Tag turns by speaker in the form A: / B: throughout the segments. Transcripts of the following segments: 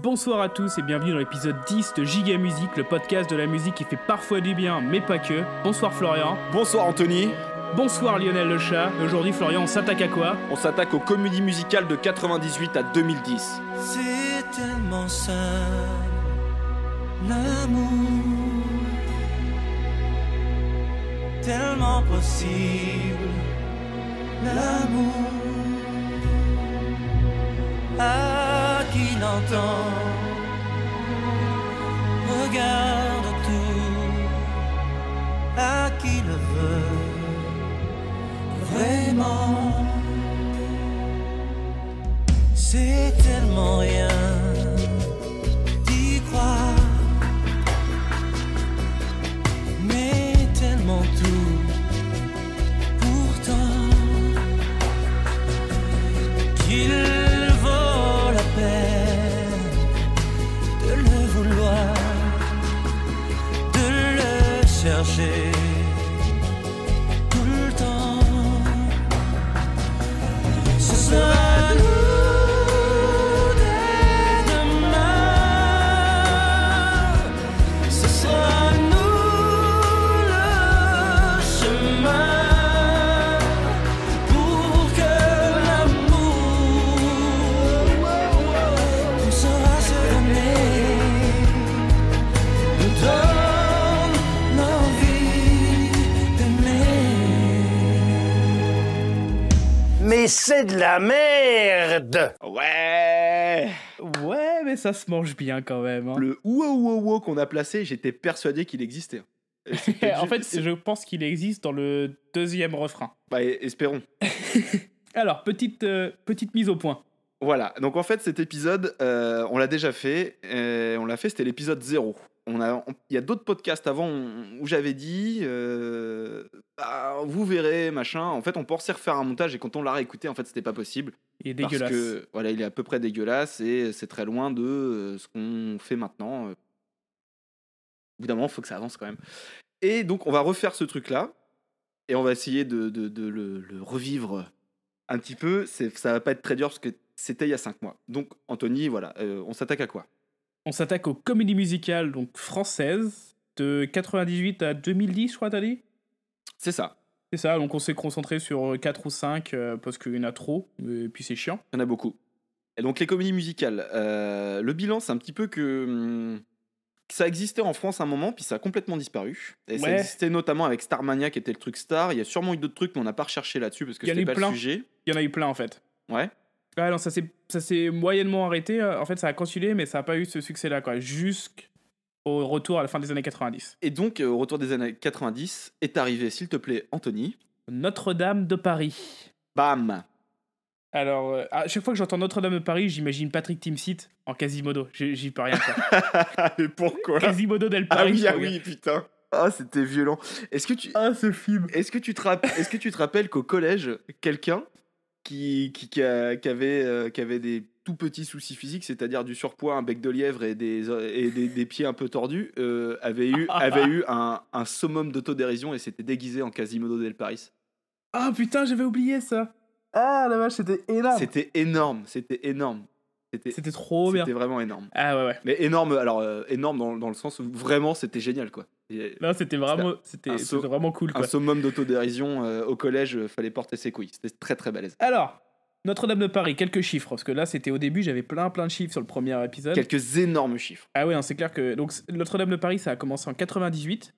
A: Bonsoir à tous et bienvenue dans l'épisode 10 de Giga Musique, le podcast de la musique qui fait parfois du bien, mais pas que. Bonsoir Florian.
B: Bonsoir Anthony.
A: Bonsoir Lionel Le Chat. Aujourd'hui, Florian, on s'attaque à quoi?
B: On s'attaque aux comédies musicales de 98 à 2010.
C: C'est tellement simple, l'amour, tellement possible, l'amour. À qui l'entend, regarde tout, à qui le veut, vraiment. C'est tellement rien
D: c'est de la merde
B: Ouais
A: Ouais, mais ça se mange bien quand même. hein.
B: Le ouo ouo ouo qu'on a placé, j'étais persuadé qu'il existait.
A: En fait, je pense qu'il existe dans le deuxième refrain.
B: bah, et- espérons.
A: Alors, petite, euh, petite mise au point.
B: Voilà, donc en fait cet épisode, euh, on l'a déjà fait, euh, on l'a fait, c'était l'épisode 0. On a, on- Il y a d'autres podcasts avant où j'avais dit, euh, bah, vous verrez, machin. En fait, on pensait refaire un montage et quand on l'a réécouté, en fait, c'était pas possible.
A: Il est
B: Parce
A: dégueulasse.
B: que voilà, il est à peu près dégueulasse et c'est très loin de euh, ce qu'on fait maintenant. Au bout d'un moment, il faut que ça avance quand même. Et donc, on va refaire ce truc-là et on va essayer de, de- de le, le revivre un petit peu. Ça va pas être très dur parce que c'était il y a cinq mois. Donc, Anthony, voilà, euh, on s'attaque à quoi?
A: On s'attaque aux comédies musicales donc françaises de 98 à 2010, je crois, t'as dit?
B: C'est ça.
A: C'est ça, donc on s'est concentré sur 4 ou 5 parce qu'il y en a trop, et puis c'est chiant.
B: Il y en a beaucoup. Et donc, les comédies musicales. euh, le bilan, c'est un petit peu que. hum, ça existait en France un moment, puis ça a complètement disparu. Et ça existait notamment avec Starmania, qui était le truc star. Il y a sûrement eu d'autres trucs, mais on n'a pas recherché là-dessus parce que c'était pas
A: plein.
B: le sujet.
A: Il y en a eu plein en fait.
B: Ouais.
A: Ah non, ça s'est moyennement arrêté. En fait, ça a continué, mais ça n'a pas eu ce succès-là, quoi. Jusqu'au retour à la fin des années 90.
B: Et donc, euh, au retour des années 90, est arrivé, s'il te plaît, Anthony.
A: Notre-Dame de Paris.
B: Bam
A: Alors, euh, à chaque fois que j'entends Notre-Dame de Paris, j'imagine Patrick Timsit en Quasimodo. J'y peux rien.
B: Mais pourquoi?
A: Quasimodo del
B: Ah
A: Paris.
B: oui, ah oui, putain. Ah, c'était violent. Est-ce que tu,
A: Ah, ce film.
B: est-ce que tu te est-ce que tu te rappelles qu'au collège, quelqu'un qui, qui, qui, a- qui avait, euh, qui avait des tout petits soucis physiques, c'est-à-dire du surpoids, un bec de lièvre et des, et des, des pieds un peu tordus, euh, avait eu, avait eu un, un summum d'autodérision et s'était déguisé en Quasimodo del Paris.
A: Ah putain, j'avais oublié ça. Ah la vache, c'était énorme.
B: C'était énorme, c'était énorme. C'était
A: C'était trop bien.
B: c'était vraiment énorme.
A: Ah ouais, ouais.
B: Mais énorme, alors euh, énorme dans, dans le sens où vraiment c'était génial quoi.
A: Non, c'était vraiment, c'était vraiment cool,
B: un summum d'autodérision euh, au collège, euh, fallait porter ses couilles. C'était très très balèze.
A: Alors, Notre-Dame de Paris, quelques chiffres, parce que là, c'était au début, j'avais plein plein de chiffres sur le premier épisode.
B: Quelques énormes chiffres.
A: Ah ouais, non, c'est clair que donc Notre-Dame de Paris, ça a commencé en 98.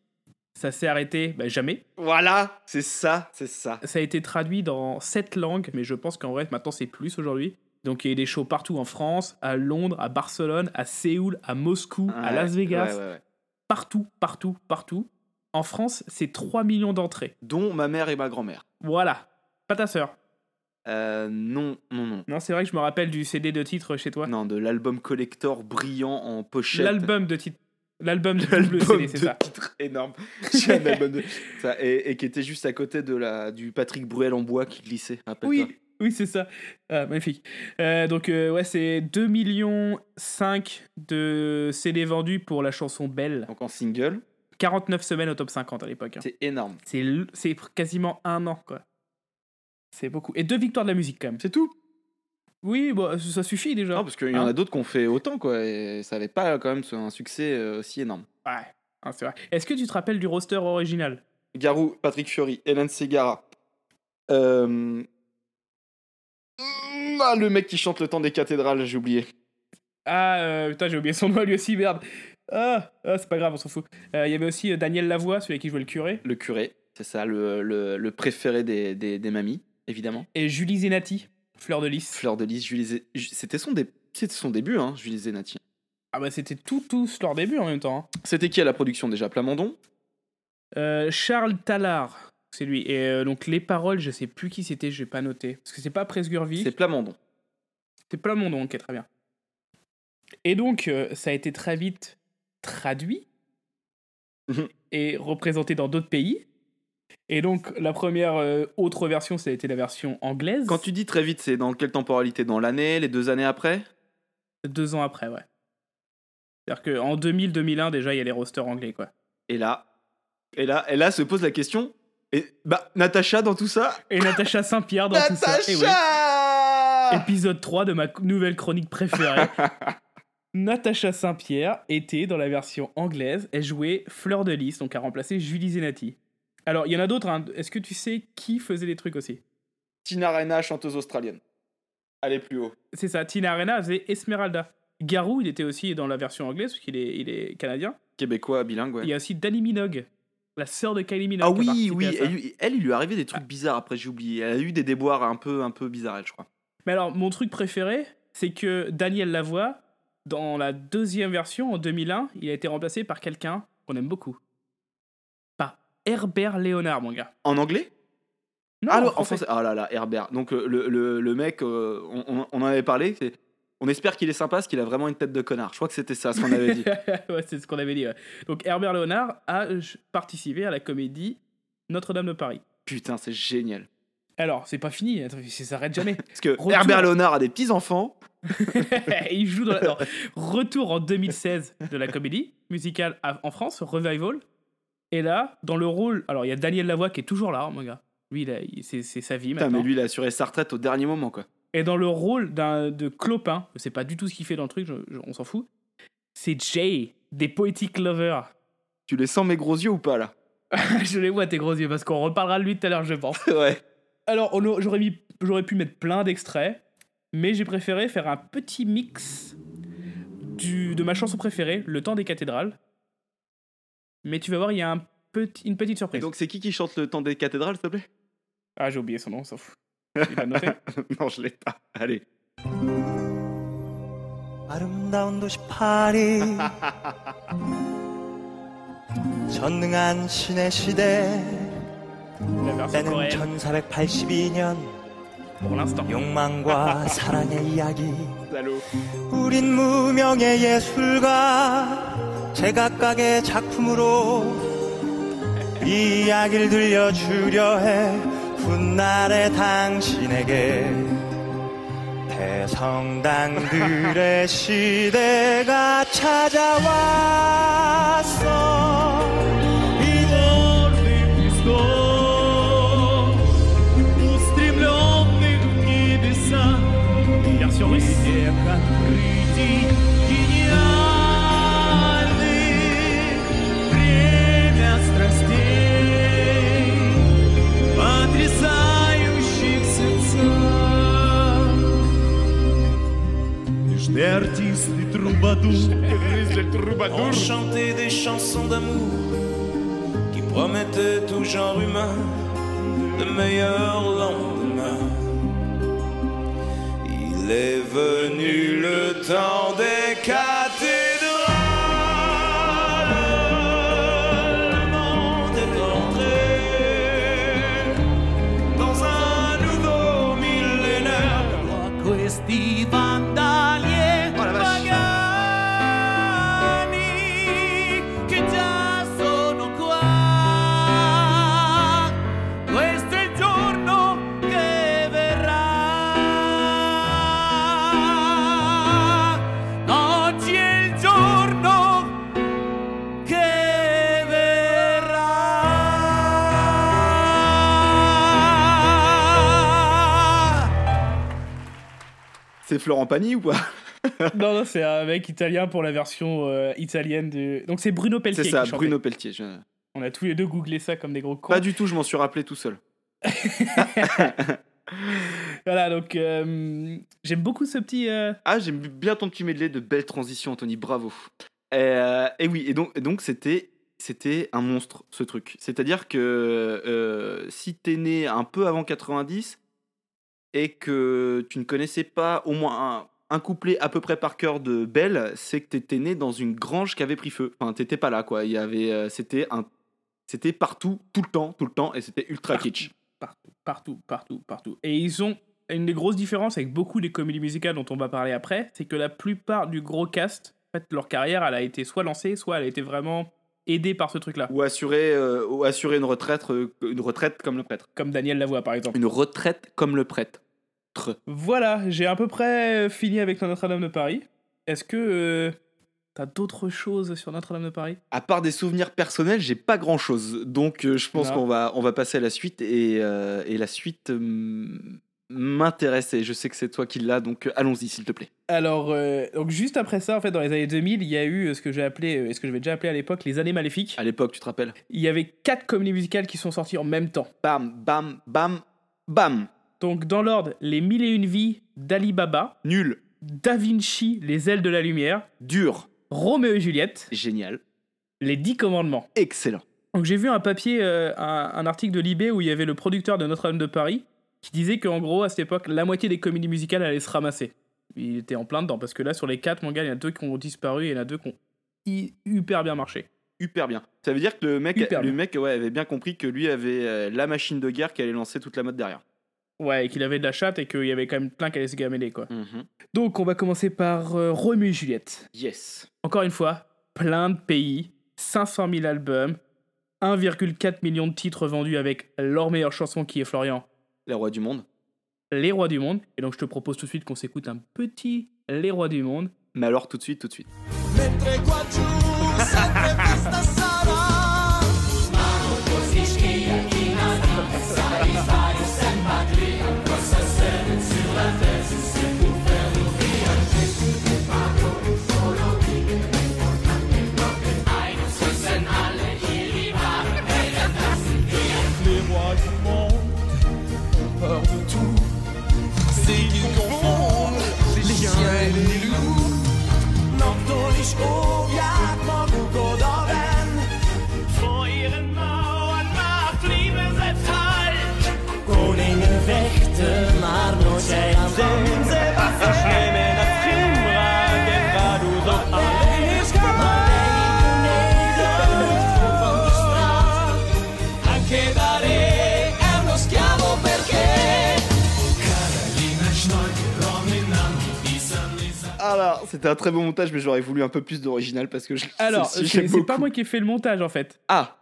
A: Ça s'est arrêté bah, jamais.
B: Voilà, c'est ça, c'est ça.
A: Ça a été traduit dans sept langues, mais je pense qu'en vrai, maintenant, c'est plus aujourd'hui. Donc, il y a eu des shows partout en France, à Londres, à Barcelone, à Séoul, à Moscou, à Las Vegas.
B: ouais, ouais, ouais.
A: Partout, partout, partout. En France, c'est 3 millions d'entrées.
B: Dont ma mère et ma grand-mère.
A: Voilà. Pas ta sœur.
B: Euh, non, non, non.
A: Non, c'est vrai que je me rappelle du CD de titre chez toi.
B: Non, de l'album collector brillant en pochette.
A: L'album de titre. L'album de CD, c'est ça.
B: titre énorme. J'ai un album de- ça, et, et qui était juste à côté de la, du Patrick Bruel en bois qui glissait. rappelle-toi.
A: Oui, oui, c'est ça. Ah, magnifique. Euh, donc, euh, ouais, c'est 2 millions 5 de CD vendus pour la chanson Belle.
B: Donc en single,
A: 49 semaines au top 50 à l'époque. hein.
B: c'est énorme.
A: C'est l- c'est quasiment un an, quoi. C'est beaucoup. Et deux victoires de la musique, quand même.
B: C'est tout?
A: Oui, bon, ça suffit déjà.
B: Non, parce qu'il y en
A: Hein
B: a d'autres qui ont fait autant, quoi, et ça avait pas quand même un succès euh, aussi énorme.
A: Ouais, hein, c'est vrai. Est-ce que tu te rappelles du roster original?
B: Garou, Patrick Fiori, Hélène Segara. Euh... mm, Ah, le mec qui chante le temps des cathédrales, j'ai oublié.
A: Ah, euh, putain, j'ai oublié son nom lui aussi, merde. Ah, ah, c'est pas grave, on s'en fout. Euh, Il y avait aussi euh, Daniel Lavoie, celui qui jouait le curé,
B: Le curé, c'est ça, le, le, le préféré des, des, des mamies, évidemment.
A: et Julie Zenati, Fleur de Lys.
B: Fleur de lys, Julie Zé- C'était son, dé- c'était son début, hein, Julie Zenati.
A: Ah bah c'était tout, tous leur début en même temps. hein.
B: C'était qui à la production déjà? Plamondon?
A: Euh, Charles Tallard, c'est lui. Et euh, donc les paroles, je sais plus qui c'était, j'ai pas noté. Parce que c'est pas Presgurvy,
B: C'est Plamondon.
A: c'est Plamondon, ok, très bien. Et donc, euh, ça a été très vite traduit
B: Mhm.
A: et représenté dans d'autres pays. Et donc, la première euh, autre version, ça a été la version anglaise.
B: Quand tu dis très vite, c'est dans quelle temporalité? Dans l'année, les deux années après?
A: Deux ans après, ouais. C'est-à-dire qu'en 2000-2001, déjà, il y a les rosters anglais, quoi.
B: Et là, et là, et là se pose la question. Et bah, Natacha dans tout ça
A: Et Natacha Saint-Pierre dans tout ça. Eh oui.
B: Natacha
A: Épisode 3 de ma nouvelle chronique préférée. Natacha Saint-Pierre était dans la version anglaise. Elle jouait Fleur de Lys, donc a remplacé Julie Zenati. Alors, il y en a d'autres. hein. Est-ce que tu sais qui faisait les trucs aussi?
B: Tina Arena, chanteuse australienne. Allez plus haut.
A: C'est ça, Tina Arena faisait Esmeralda. Garou, il était aussi dans la version anglaise, parce qu'il est, il est canadien.
B: Québécois, bilingue, ouais.
A: Il y a aussi Danny Minogue, la sœur de Kylie Minogue.
B: Ah oui, oui. Elle, il lui est arrivé des trucs bizarres après, j'ai oublié. Elle a eu des déboires un peu, un peu bizarres, elle, je crois.
A: Mais alors, mon truc préféré, c'est que Daniel Lavoie, dans la deuxième version, en 2001, il a été remplacé par quelqu'un qu'on aime beaucoup. Par Herbert Léonard, mon gars.
B: En anglais?
A: Non,
B: Ah,
A: en
B: non, en
A: français.
B: français. Ah là là, Herbert. Donc euh, le, le, le mec, euh, on en avait parlé. c'est- On espère qu'il est sympa parce qu'il a vraiment une tête de connard. Je crois que c'était ça ce qu'on avait dit.
A: ouais, c'est ce qu'on avait dit. ouais. Donc, Herbert Léonard a euh, participé à la comédie Notre-Dame de Paris.
B: Putain, c'est génial.
A: Alors, c'est pas fini, attends, ça s'arrête jamais.
B: Parce que
A: Retour.
B: Herbert Léonard a des petits-enfants.
A: il joue dans la... retour en 2016 de la comédie musicale en France, Revival. Et là, dans le rôle, alors il y a Daniel Lavoie qui est toujours là, mon gars. Lui, c'est c'est sa vie
B: Putain,
A: maintenant.
B: mais lui, il a assuré sa retraite au dernier moment, quoi.
A: Et dans le rôle d'un de Clopin, je sais pas du tout ce qu'il fait dans le truc, je- je- on s'en fout. C'est Jay des Poetic Lovers.
B: Tu les sens mes gros yeux ou pas, là?
A: Je les vois tes gros yeux parce qu'on reparlera de lui tout à l'heure, je pense.
B: Ouais.
A: Alors, j'aurais pu mettre plein d'extraits, mais j'ai préféré faire un petit mix du, de ma chanson préférée, Le temps des cathédrales. Mais tu vas voir, il y a un petit, une petite
B: Et
A: surprise.
B: donc, c'est qui qui chante le temps des cathédrales, s'il te plaît?
A: Ah, j'ai oublié son nom, on s'en fout.
B: Pas. Allez.
E: 아름다운 도시 파리 전능한 신의 시대 때는
A: coréenne,
E: 1482년
A: pour l'instant.
E: 욕망과 사랑의 이야기. 우린 무명의 예술가 제각각의 작품으로 이 이야기를 들려주려 해 훗날의 당신에게 대성당들의 시대가 찾아왔어
F: Artiste et troubadour
E: On chantait des chansons d'amour qui promettaient tout genre humain de meilleurs lendemains. Il est venu le temps des cathédrales. Le
B: C'est Florent Pagny ou pas
A: non, non, c'est un mec italien pour la version euh, italienne de. Donc c'est Bruno Pelletier
B: C'est ça,
A: qui.
B: Bruno Pelletier. je-
A: On a tous les deux googlé ça comme des gros cons.
B: Pas du tout, je m'en suis rappelé tout seul.
A: Voilà, donc euh, j'aime beaucoup ce petit. euh,
B: Ah, j'aime bien ton petit medley de belles transitions, Anthony, bravo. Et oui, et donc et donc c'était c'était un monstre ce truc. C'est-à-dire que si t'es né un peu avant 90 et que tu ne connaissais pas au moins un, un couplet à peu près par cœur de Belle, c'est que t'étais né dans une grange qui avait pris feu. Enfin, t'étais pas là quoi. Il y avait, euh, c'était un, c'était partout, tout le temps, tout le temps, et c'était ultra
A: Partout.
B: kitsch.
A: partout, partout, partout, partout. Et ils ont une des grosses différences avec beaucoup des comédies musicales dont on va parler après, c'est que la plupart du gros cast, en fait, leur carrière, elle a été soit lancée, soit elle a été vraiment aidée par ce truc-là.
B: Ou assurer, euh, ou assurer une retraite, euh, une retraite comme le prêtre.
A: Comme Daniel Lavoie, par exemple.
B: Une retraite comme le prêtre.
A: Voilà, j'ai à peu près fini avec Notre-Dame de Paris. Est-ce que euh, t'as d'autres choses sur Notre-Dame de Paris?
B: À part des souvenirs personnels, j'ai pas grand chose. Donc euh, je pense qu'on va, on va passer à la suite. Et, euh, et la suite euh, m'intéresse. Et je sais que c'est toi qui l'as. Donc euh, allons-y, s'il te plaît.
A: Alors, euh, donc juste après ça, en fait, dans les années 2000, il y a eu euh, ce que j'ai appelé, euh, ce que j'avais déjà appelé à l'époque, les années maléfiques.
B: À l'époque, tu te rappelles?
A: Il y avait quatre comédies musicales qui sont sorties en même temps.
B: Bam, bam, bam, bam.
A: Donc, dans l'ordre, Les Mille et Une Vies d'Ali Baba,
B: Nul.
A: Da Vinci, Les Ailes de la Lumière,
B: Dur.
A: Roméo et Juliette,
B: Génial.
A: Les Dix Commandements.
B: Excellent.
A: Donc, j'ai vu un papier, euh, un, un article de Libé où il y avait le producteur de Notre-Dame de Paris qui disait qu'en gros, à cette époque, la moitié des comédies musicales allaient se ramasser. Il était en plein dedans parce que là, sur les quatre, mon gars, il y en a deux qui ont disparu et il y en a deux qui ont hy- hyper bien marché.
B: Hyper bien. Ça veut dire que le mec,
A: Hyper
B: le
A: bien.
B: mec ouais, avait bien compris que lui avait euh, la machine de guerre qui allait lancer toute la mode derrière.
A: Ouais, et qu'il avait de la chatte et qu'il y avait quand même plein qui allaient se gameler, quoi.
B: Mhm.
A: Donc, on va commencer par euh, Roméo et Juliette.
B: Yes.
A: Encore une fois, plein de pays, 500 000 albums, 1,4 million de titres vendus avec leur meilleure chanson qui est Florian,
B: Les rois du monde.
A: Les Rois du Monde. Et donc, je te propose tout de suite qu'on s'écoute un petit Les Rois du Monde.
B: Mais alors tout de suite, tout de suite.
C: is.
B: C'était un très bon montage, mais j'aurais voulu un peu plus d'original parce que je.
A: Alors, c'est pas moi qui ai fait le montage en fait.
B: Ah,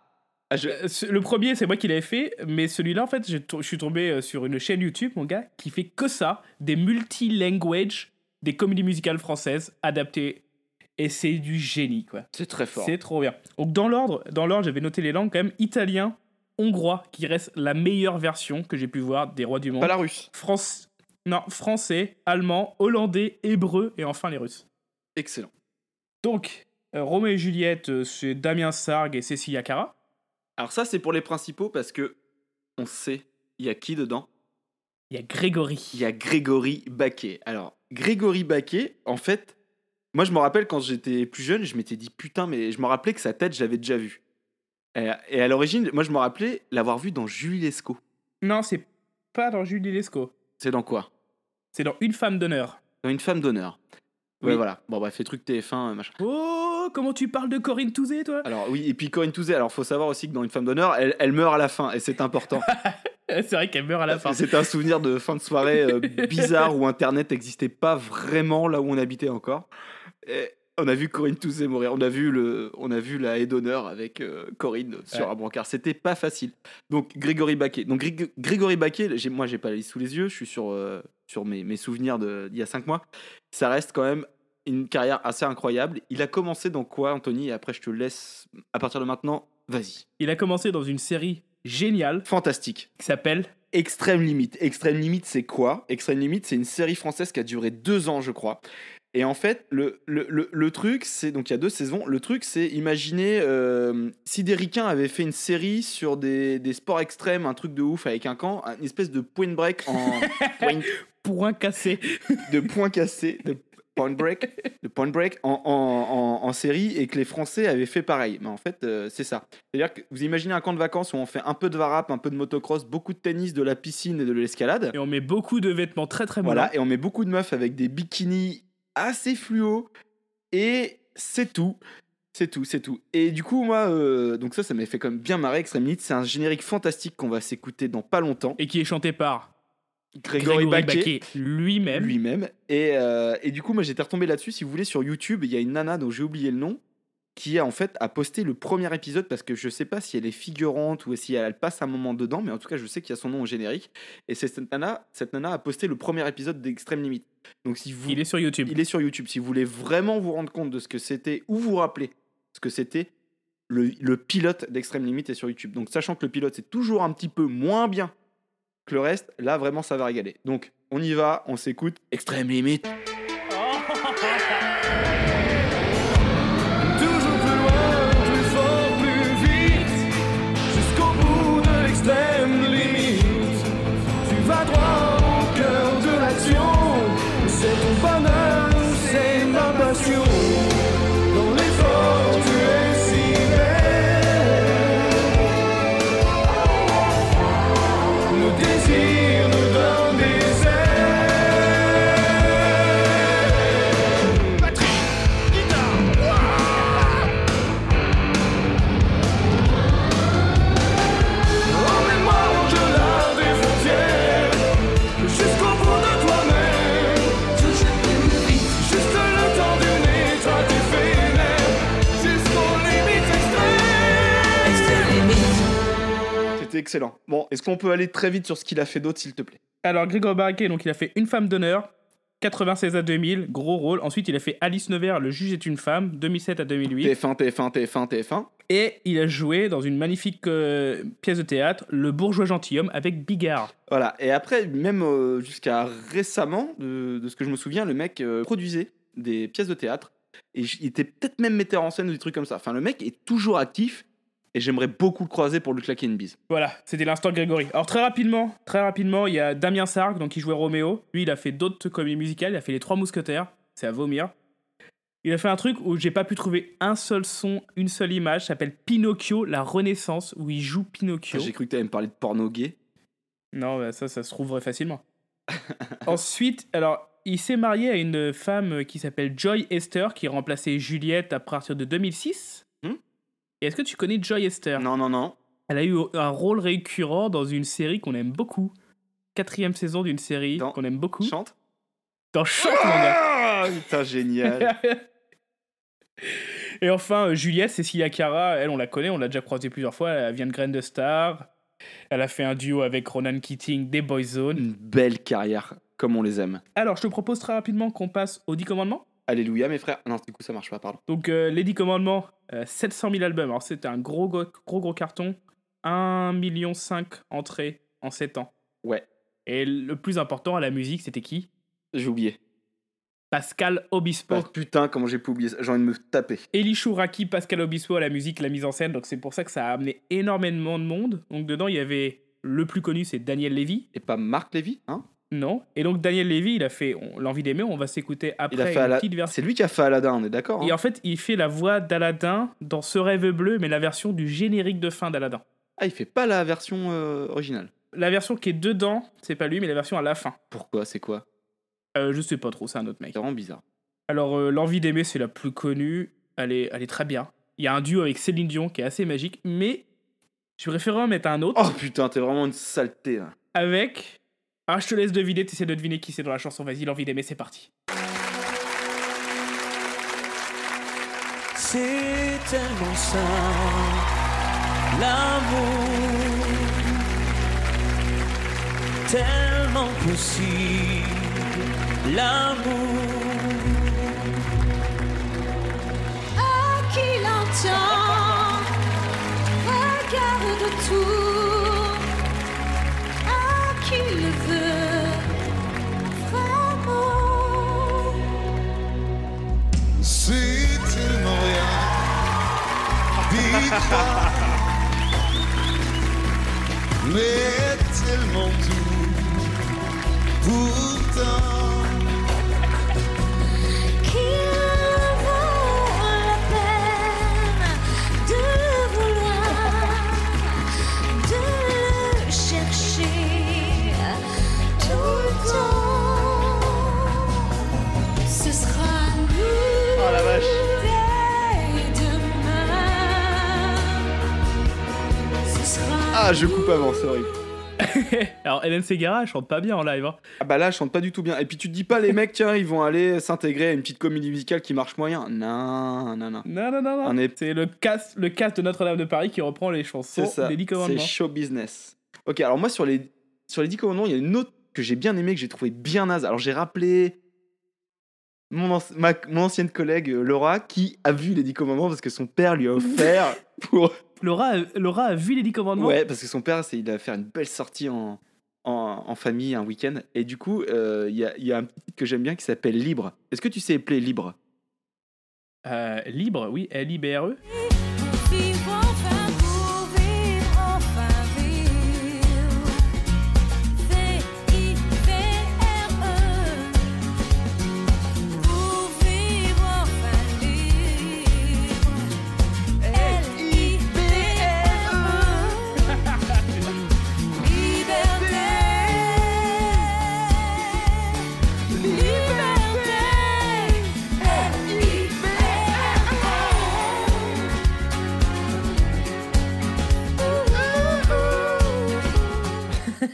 B: Ah, je-
A: Euh, Le premier, c'est moi qui l'avais fait, mais celui-là, en fait, je suis tombé euh, sur une chaîne YouTube, mon gars, qui fait que ça, des multi-language, des comédies musicales françaises adaptées. Et c'est du génie, quoi.
B: c'est très fort.
A: C'est trop bien. Donc dans l'ordre, dans l'ordre, j'avais noté les langues quand même italien, hongrois, qui reste la meilleure version que j'ai pu voir des rois du monde.
B: Pas la russe.
A: France, non, français, allemand, hollandais, hébreu et enfin les Russes.
B: Excellent.
A: Donc euh, Roméo et Juliette, euh, c'est Damien Sargue et Cécilia Cara.
B: Alors ça, c'est pour les principaux parce que on sait, il y a qui dedans?
A: Il y a Grégory.
B: Il y a Grégory Baquet. Alors, Grégory Baquet, en fait, moi je me rappelle quand j'étais plus jeune, je m'étais dit putain, mais je me rappelais que sa tête, j'avais déjà vu. Et, et à l'origine, moi je me rappelais l'avoir vu dans Julie Lescaut.
A: Non, c'est pas dans Julie Lescaut.
B: C'est dans quoi?
A: C'est dans Une femme d'honneur.
B: Dans Une femme d'honneur. Ouais, voilà. Bon, bref, les trucs TF1, euh, machin.
A: Oh, comment tu parles de Corinne Touzé, toi?
B: Alors, oui, et puis Corinne Touzé, alors faut savoir aussi que dans Une femme d'honneur, elle, elle meurt à la fin, et c'est important.
A: C'est vrai qu'elle meurt à la fin.
B: C'est un souvenir de fin de soirée euh, bizarre où Internet n'existait pas vraiment là où on habitait encore. Et on a vu Corinne Touzé mourir. On a vu, le, on a vu la haie d'honneur avec euh, Corinne sur
A: Ouais.
B: un brancard. C'était pas facile. Donc Grégory Baquet. Donc Grég- Grégory Baquet, moi j'ai pas la liste sous les yeux. Je suis sur, euh, sur mes, mes souvenirs d'il y a cinq mois. Ça reste quand même une carrière assez incroyable. Il a commencé dans quoi, Anthony? Et après, je te laisse à partir de maintenant. Vas-y.
A: Il a commencé dans une série géniale
B: Fantastique.
A: qui s'appelle
B: Extrême Limite. Extrême Limite, c'est quoi? Extrême Limite, c'est une série française qui a duré deux ans, je crois. Et en fait, le, le, le, le truc, c'est. Donc il y a deux saisons. Le truc, c'est imaginer euh, si des ricains avaient fait une série sur des, des sports extrêmes, un truc de ouf avec un camp, une espèce de point break en. point,
A: un cassé.
B: de point cassé, de point break, de point break en, en, en, en série et que les Français avaient fait pareil. Mais en fait, euh, c'est ça. C'est-à-dire que vous imaginez un camp de vacances où on fait un peu de varap, un peu de motocross, beaucoup de tennis, de la piscine et de l'escalade.
A: Et on met beaucoup de vêtements très très moulants.
B: Voilà, et on met beaucoup de meufs avec des bikinis assez fluo. Et c'est tout. C'est tout, c'est tout. Et du coup, moi, euh, donc ça, ça m'a fait quand même bien marrer. Extreme Limits, c'est un générique fantastique qu'on va s'écouter dans pas longtemps.
A: Et qui est chanté par
B: Grégory, Baquet
A: lui-même.
B: lui-même. Et, euh, et du coup, moi, j'étais retombé là-dessus. Si vous voulez, sur YouTube, il y a une nana dont j'ai oublié le nom qui a en fait a posté le premier épisode parce que je sais pas si elle est figurante ou si elle passe un moment dedans, mais en tout cas, je sais qu'il y a son nom au générique. Et c'est cette nana, cette nana a posté le premier épisode d'Extrême Limite. Donc, si vous
A: Il est sur YouTube.
B: il est sur YouTube. Si vous voulez vraiment vous rendre compte de ce que c'était ou vous rappeler ce que c'était, le, le pilote d'Extrême Limite est sur YouTube. Donc, sachant que le pilote, c'est toujours un petit peu moins bien que le reste, là, vraiment, ça va régaler. Donc, on y va, on s'écoute. Extrême Limite. Est-ce qu'on peut aller très vite sur ce qu'il a fait d'autre, s'il te plaît?
A: Alors, Grégory Baquet, donc il a fait Une femme d'honneur, 96 à 2000, gros rôle. Ensuite, il a fait Alice Nevers, Le juge est une femme, 2007 à 2008.
B: TF1, TF1, TF1, TF1.
A: Et il a joué dans une magnifique euh, pièce de théâtre, Le bourgeois gentilhomme, avec Bigard.
B: Voilà. Et après, même euh, jusqu'à récemment, de, de ce que je me souviens, le mec euh, produisait des pièces de théâtre. Et il était peut-être même metteur en scène ou des trucs comme ça. Enfin, le mec est toujours actif. Et j'aimerais beaucoup le croiser pour lui claquer une bise.
A: Voilà, c'était l'instant Grégory. Alors très rapidement, très rapidement, il y a Damien Sargue, donc qui jouait Roméo. Lui, il a fait d'autres comédies musicales, il a fait Les Trois Mousquetaires, c'est à vomir. Il a fait un truc où j'ai pas pu trouver un seul son, une seule image, ça s'appelle Pinocchio, la Renaissance, où il joue Pinocchio.
B: J'ai cru que tu allais me parler de porno gay.
A: Non, bah, ça, ça se trouverait facilement. Ensuite, alors, il s'est marié à une femme qui s'appelle Joy Esther, qui remplaçait Juliette à partir de 2006. Et est-ce que tu connais Joy Esther?
B: Non, non, non.
A: Elle a eu un rôle récurrent dans une série qu'on aime beaucoup. Quatrième saison d'une série
B: Dans-
A: qu'on aime beaucoup.
B: Chante?
A: Dans Chante, mon gars.
B: Ah, putain, génial.
A: Et enfin, Juliette, Cécilia Cara, elle, on la connaît, on l'a déjà croisée plusieurs fois. Elle vient de Graine de Star. Elle a fait un duo avec Ronan Keating des Boyzone.
B: Une belle carrière, comme on les aime.
A: Alors, je te propose très rapidement qu'on passe aux 10 commandements.
B: Alléluia, mes frères. Non, du coup, ça marche pas, pardon.
A: Donc, euh, les 10 commandements, euh, 700 000 albums. Alors, c'était un gros, gros, gros, gros carton. 1,5 million entrées en 7 ans.
B: Ouais,
A: Et le plus important à la musique, c'était qui?
B: J'ai oublié.
A: Pascal Obispo.
B: Oh, putain, comment j'ai pu oublier ça? J'ai envie de me taper.
A: Eli Chouraki, Pascal Obispo à la musique, la mise en scène. Donc, c'est pour ça que ça a amené énormément de monde. Donc, dedans, il y avait le plus connu, c'est Daniel Lévy.
B: Et pas Marc Lévy, hein?
A: Non. Et donc, Daniel Lévy, il a fait L'envie d'aimer. On va s'écouter après
B: Il a fait
A: une
B: Ala-
A: petite version.
B: C'est lui qui a fait Aladdin, on est d'accord hein
A: Et en fait, il fait la voix d'Aladin dans Ce rêve bleu, mais la version du générique de fin d'Aladin.
B: Ah, il fait pas la version euh, originale.
A: La version qui est dedans, c'est pas lui, mais la version à la fin.
B: Pourquoi? C'est quoi?
A: Euh, je sais pas trop, c'est un autre mec.
B: C'est vraiment bizarre.
A: Alors, euh, L'envie d'aimer, c'est la plus connue. Elle est, elle est très bien. Il y a un duo avec Céline Dion qui est assez magique, mais je préfère en mettre un autre
B: Oh putain, t'es vraiment une saleté. là.
A: avec. Ah, je te laisse deviner, t'essaies de deviner qui c'est dans la chanson. Vas-y, L'envie d'aimer, c'est parti.
C: C'est tellement ça, l'amour, tellement possible, l'amour. Mais tellement tout. Pourtant,
B: Ah, je coupe avant, c'est horrible.
A: Alors, Hélène Segara, elle chante pas bien en live. hein.
B: Ah bah là, je chante pas du tout bien. Et puis tu te dis pas, les mecs, tiens, ils vont aller s'intégrer à une petite comédie musicale qui marche moyen. Non, non, non.
A: Non, non, non, non.
B: On est-
A: C'est le cast, le cast de Notre-Dame de Paris qui reprend les chansons des 10
B: C'est
A: commandements.
B: show business. Ok, alors moi, sur les, sur les 10 commandements, il y a une autre que j'ai bien aimée, que j'ai trouvé bien naze. Alors j'ai rappelé mon, ma- mon ancienne collègue euh, Laura qui a vu les 10 commandements parce que son père lui a offert pour.
A: Laura, a- Laura a vu les 10 commandements
B: Ouais, parce que son père, c'est, il a fait une belle sortie en, en, en famille un week-end. Et du coup, euh, il y, a, il y a un petit que j'aime bien qui s'appelle Libre. Est-ce que tu sais appeler Libre?
A: Euh, libre, oui, L-I-B-R-E.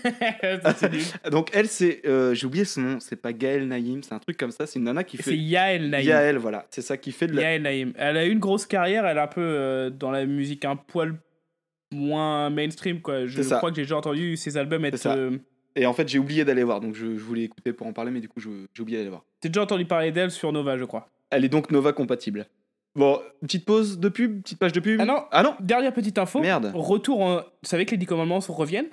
B: Donc elle, c'est. euh, j'ai oublié son nom, c'est pas Gaël Naïm, c'est un truc comme ça. C'est une nana qui
A: c'est
B: fait.
A: Yael Naïm.
B: Yael, voilà. C'est ça qui fait de la.
A: Yael Naïm. Elle a eu une grosse carrière, elle est un peu euh, dans la musique un poil moins mainstream, quoi. Je
B: C'est ça.
A: crois que j'ai déjà entendu ses albums être.
B: C'est
A: euh,
B: Et en fait, j'ai oublié d'aller voir, donc je, je voulais écouter pour en parler, mais du coup, j'ai oublié d'aller voir.
A: T'as déjà entendu parler d'elle sur Nova, je crois.
B: Elle est donc Nova compatible. Bon, petite pause de pub, petite page de pub.
A: Ah non
B: Ah non
A: Dernière petite info.
B: Merde.
A: Retour en. Vous savez que les 10 commandements reviennent?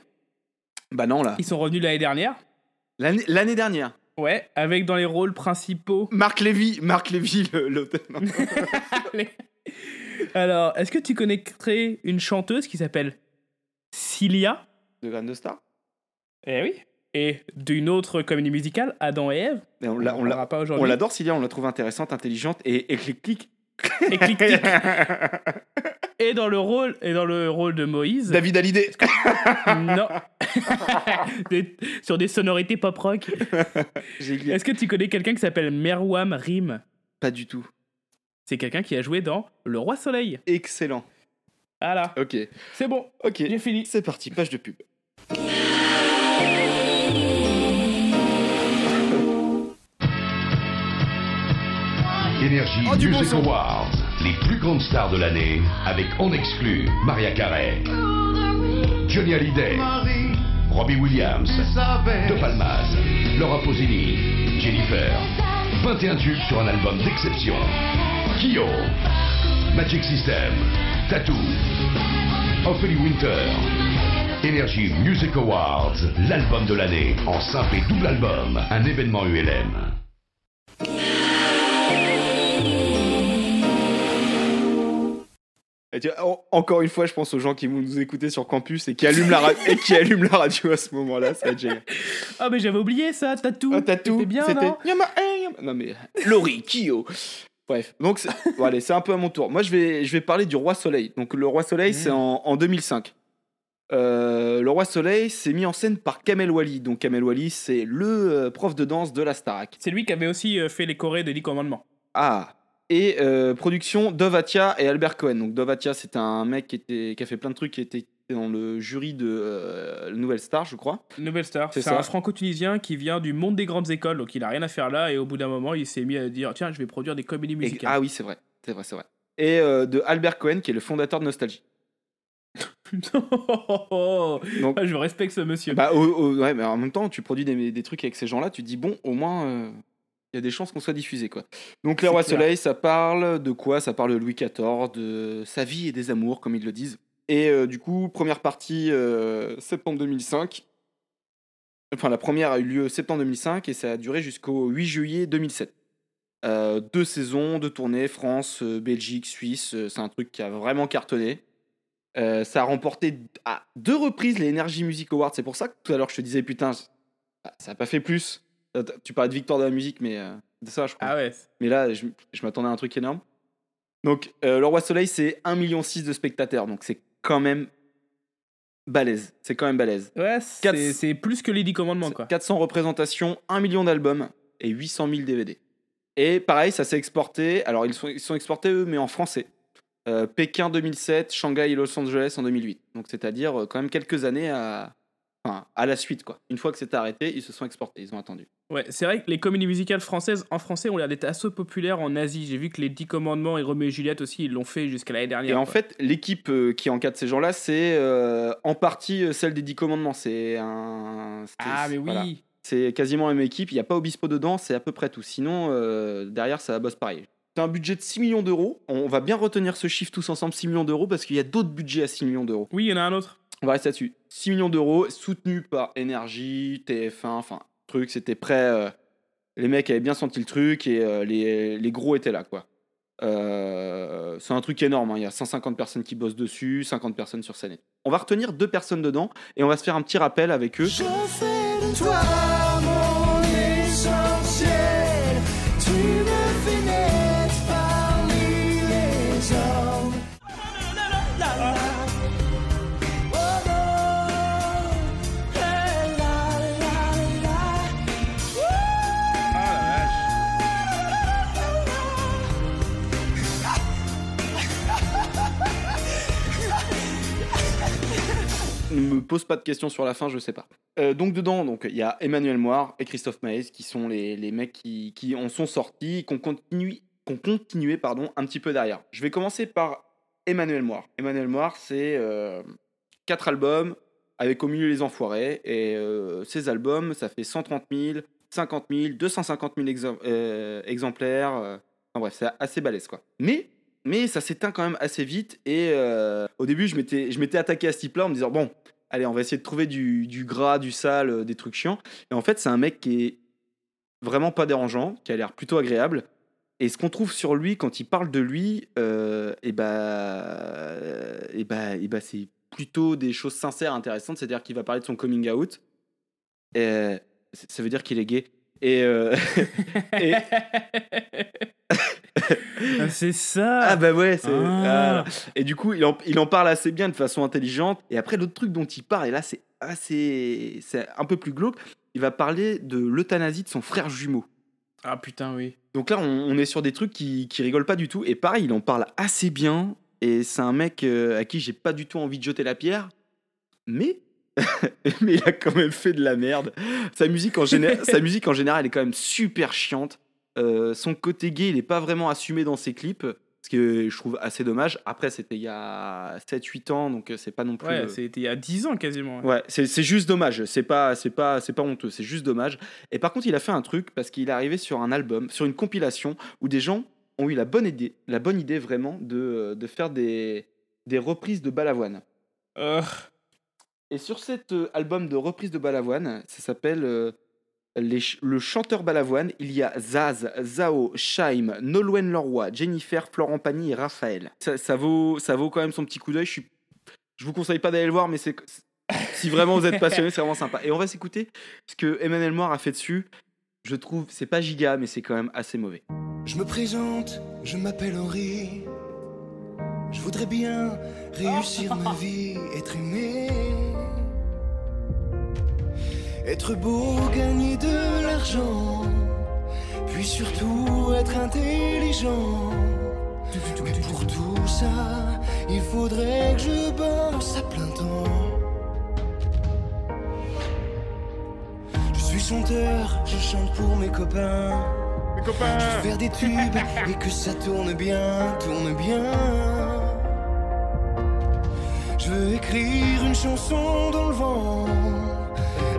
B: Bah non, là.
A: Ils sont revenus l'année dernière.
B: L'année l'année dernière.
A: Ouais, avec dans les rôles principaux.
B: Marc Lévy, Marc Lévy, le-.
A: Alors, est-ce que tu connaîtrais une chanteuse qui s'appelle Cilia?
B: De Graines de Star.
A: Eh oui. Et d'une autre comédie musicale, Adam et Ève.
B: Et on l'a- on l'a-
A: parlera pas
B: on
A: aujourd'hui.
B: l'adore, Cilia, on la trouve intéressante, intelligente et éclectique.
A: Éclectique. et dans le rôle et dans le rôle de Moïse.
B: David Hallyday.
A: non. Des- sur des sonorités pop rock.
B: J'ai oublié.
A: Est-ce que tu connais quelqu'un qui s'appelle Merwam Rim?
B: Pas du tout.
A: C'est quelqu'un qui a joué dans Le Roi Soleil.
B: Excellent.
A: Voilà.
B: Ok.
A: C'est bon.
B: Ok.
A: J'ai fini.
B: C'est parti, page de pub.
G: Énergie
B: Oh, du bon
G: Music
B: son.
G: Awards, les plus grandes stars de l'année, avec en exclu Maria Carey, Johnny Hallyday, Robbie Williams, De Palmas, Laura Pausini, Jennifer. 21 tubes sur un album d'exception. Kyo, Magic System, Tattoo, Ophélie Winter. Energy Music Awards, l'album de l'année, en simple et double album, un événement ULM.
B: Et tu vois, en- encore une fois, je pense aux gens qui vont nous écouter sur campus et qui allument la, ra- et qui allument la radio à ce moment-là. Ça va être génial.
A: Ah, mais j'avais oublié ça, Tatou.
B: Ah, t'as tout.
A: C'était bien,
B: C'était.
A: non
B: Yama- eh, yama- Non mais Laurie, Kyo. Bref, donc c'est- bon, allez, c'est un peu à mon tour. Moi, je vais, je vais parler du Roi Soleil. Donc le Roi Soleil, c'est en, en 2005. Euh, le Roi Soleil, c'est mis en scène par Kamel Wally. Donc Kamel Wally, c'est le euh, prof de danse de la Starac.
A: C'est lui qui avait aussi euh, fait les chorés des 10 commandements.
B: Ah. Et euh, production Dovatia et Albert Cohen. Donc Dovatia, c'est un mec qui, était, qui a fait plein de trucs, qui était dans le jury de euh, Nouvelle Star, je crois.
A: Nouvelle Star.
B: C'est
A: un franco-tunisien qui vient du monde des grandes écoles, donc il a rien à faire là, et au bout d'un moment, il s'est mis à dire Tiens, je vais produire des comédies
B: Et-
A: musicales.
B: ah oui, c'est vrai. C'est vrai, c'est vrai. Et euh, de Albert Cohen, qui est le fondateur de Nostalgie. Donc,
A: Ah, je respecte ce monsieur.
B: bah, ouais, mais en même temps, tu produis des, des trucs avec ces gens-là, tu te dis, bon, au moins, euh, il y a des chances qu'on soit diffusé, quoi. Donc, Les Rois. Soleil, ça parle de quoi? Ça parle de Louis XIV, de sa vie et des amours, comme ils le disent. Et euh, du coup, première partie, euh, septembre 2005. Enfin, la première a eu lieu septembre 2005 et ça a duré jusqu'au 8 juillet 2007. Euh, deux saisons, deux tournées, France, Belgique, Suisse. c'est un truc qui a vraiment cartonné. Ça a remporté à deux reprises les Energy Music Awards. C'est pour ça que tout à l'heure je te disais, putain, ça n'a pas fait plus. Tu parlais de victoire de la musique, mais euh, de ça, je crois.
A: Ah ouais.
B: Mais là, je, je m'attendais à un truc énorme. Donc, euh, Le Roi Soleil, c'est 1,6 million de spectateurs. Donc, c'est quand même balèze. C'est quand même balèze.
A: Ouais, c'est c'est plus que les 10 commandements, quoi.
B: 400 représentations, 1 million d'albums et 800 000 DVD. Et pareil, ça s'est exporté. Alors, ils sont, ils sont exportés, eux, mais en français. Euh, Pékin 2007, Shanghai et Los Angeles en 2008. Donc, c'est-à-dire euh, quand même quelques années à, enfin, à la suite. quoi. Une fois que c'était arrêté, ils se sont exportés. Ils ont attendu.
A: Ouais, c'est vrai que les comédies musicales françaises en français ont l'air d'être assez populaires en Asie. J'ai vu que les 10 commandements et Roméo et Juliette aussi, ils l'ont fait jusqu'à l'année dernière.
B: Et en fait, l'équipe euh, qui encadre ces gens-là, c'est euh, en partie euh, celle des Dix Commandements. C'est un.
A: Ah, mais oui.
B: voilà. C'est quasiment la même équipe. Il n'y a pas Obispo dedans, c'est à peu près tout. Sinon, euh, derrière, ça bosse pareil. C'est un budget de 6 millions d'euros. On va bien retenir ce chiffre tous ensemble 6 millions d'euros parce qu'il y a d'autres budgets à 6 millions d'euros.
A: Oui, il y en a un autre.
B: On va rester là-dessus. 6 millions d'euros, soutenus par Énergie, TF1, enfin, truc, c'était prêt. euh, les mecs avaient bien senti le truc et euh, les, les gros étaient là, quoi. Euh, c'est un truc énorme, hein. il y a 150 personnes qui bossent dessus, 50 personnes sur scène. On va retenir deux personnes dedans et on va se faire un petit rappel avec eux.
C: Je fais de toi mon me
B: pose pas de questions sur la fin, je sais pas. Euh, donc dedans, donc il y a Emmanuel Moire et Christophe Maes qui sont les, les mecs qui, qui en sont sortis, continué, qui ont continué pardon, un petit peu derrière. Je vais commencer par Emmanuel Moire. Emmanuel Moire, c'est euh, quatre albums avec au milieu les enfoirés et euh, ces albums, ça fait 130 000, 50 000, 250 000 exem- euh, exemplaires. euh, enfin bref, c'est assez balèze quoi. Mais mais ça s'éteint quand même assez vite. Et euh, au début, je m'étais, je m'étais attaqué à ce type-là en me disant bon, allez, on va essayer de trouver du, gras, du sale, euh, des trucs chiants. Et en fait, c'est un mec qui est vraiment pas dérangeant, qui a l'air plutôt agréable. Et ce qu'on trouve sur lui quand il parle de lui, euh, et bah, et bah, et bah, c'est plutôt des choses sincères, intéressantes. C'est-à-dire qu'il va parler de son coming out. Et, ça veut dire qu'il est gay. Et, euh,
A: c'est ça.
B: Ah bah ouais, c'est...
A: Ah.
B: Et du coup, il en, il en parle assez bien de façon intelligente. Et après, l'autre truc dont il parle, et là c'est assez... C'est un peu plus glauque, il va parler de l'euthanasie de son frère jumeau.
A: Ah putain, oui.
B: Donc là, on, on est sur des trucs qui, qui rigolent pas du tout. Et pareil, il en parle assez bien. Et c'est un mec euh, à qui j'ai pas du tout envie de jeter la pierre. Mais... mais il a quand même fait de la merde. Sa musique en, géné- sa musique en général, elle est quand même super chiante. Euh, son côté gay, il est pas vraiment assumé dans ses clips. Ce que je trouve assez dommage. Après, c'était il y a 7-8 ans, donc euh, c'est pas non plus.
A: Ouais,
B: euh,
A: c'était il y a 10 ans quasiment.
B: Ouais, c'est c'est juste dommage. C'est pas, c'est pas, c'est pas honteux. C'est juste dommage. Et par contre, il a fait un truc parce qu'il est arrivé sur un album, sur une compilation où des gens ont eu la bonne idée, la bonne idée vraiment de, de faire des, des reprises de Balavoine.
A: Euh,
B: Et sur cet album de reprise de Balavoine, ça s'appelle euh, Le chanteur Balavoine. Il y a Zaz, Zao, Shaim, Nolwenn Leroy, Jennifer, Florent Pagny et Raphaël. Ça, vaut, quand même son petit coup d'œil. Je, suis... je vous conseille pas d'aller le voir, mais c'est si vraiment vous êtes passionné, c'est vraiment sympa. Et on va s'écouter ce que Emmanuel Moire a fait dessus. Je trouve, c'est pas giga, mais c'est quand même assez mauvais.
C: Je me présente, je m'appelle Henri. Je voudrais bien réussir ma vie, être aimé. Être beau, gagner de l'argent. Puis surtout être intelligent. Mais pour tout ça, il faudrait que je bosse à plein temps. Je suis chanteur, je chante pour mes copains. Je veux faire des tubes et que ça tourne bien, tourne bien. Je veux écrire une chanson dans le vent,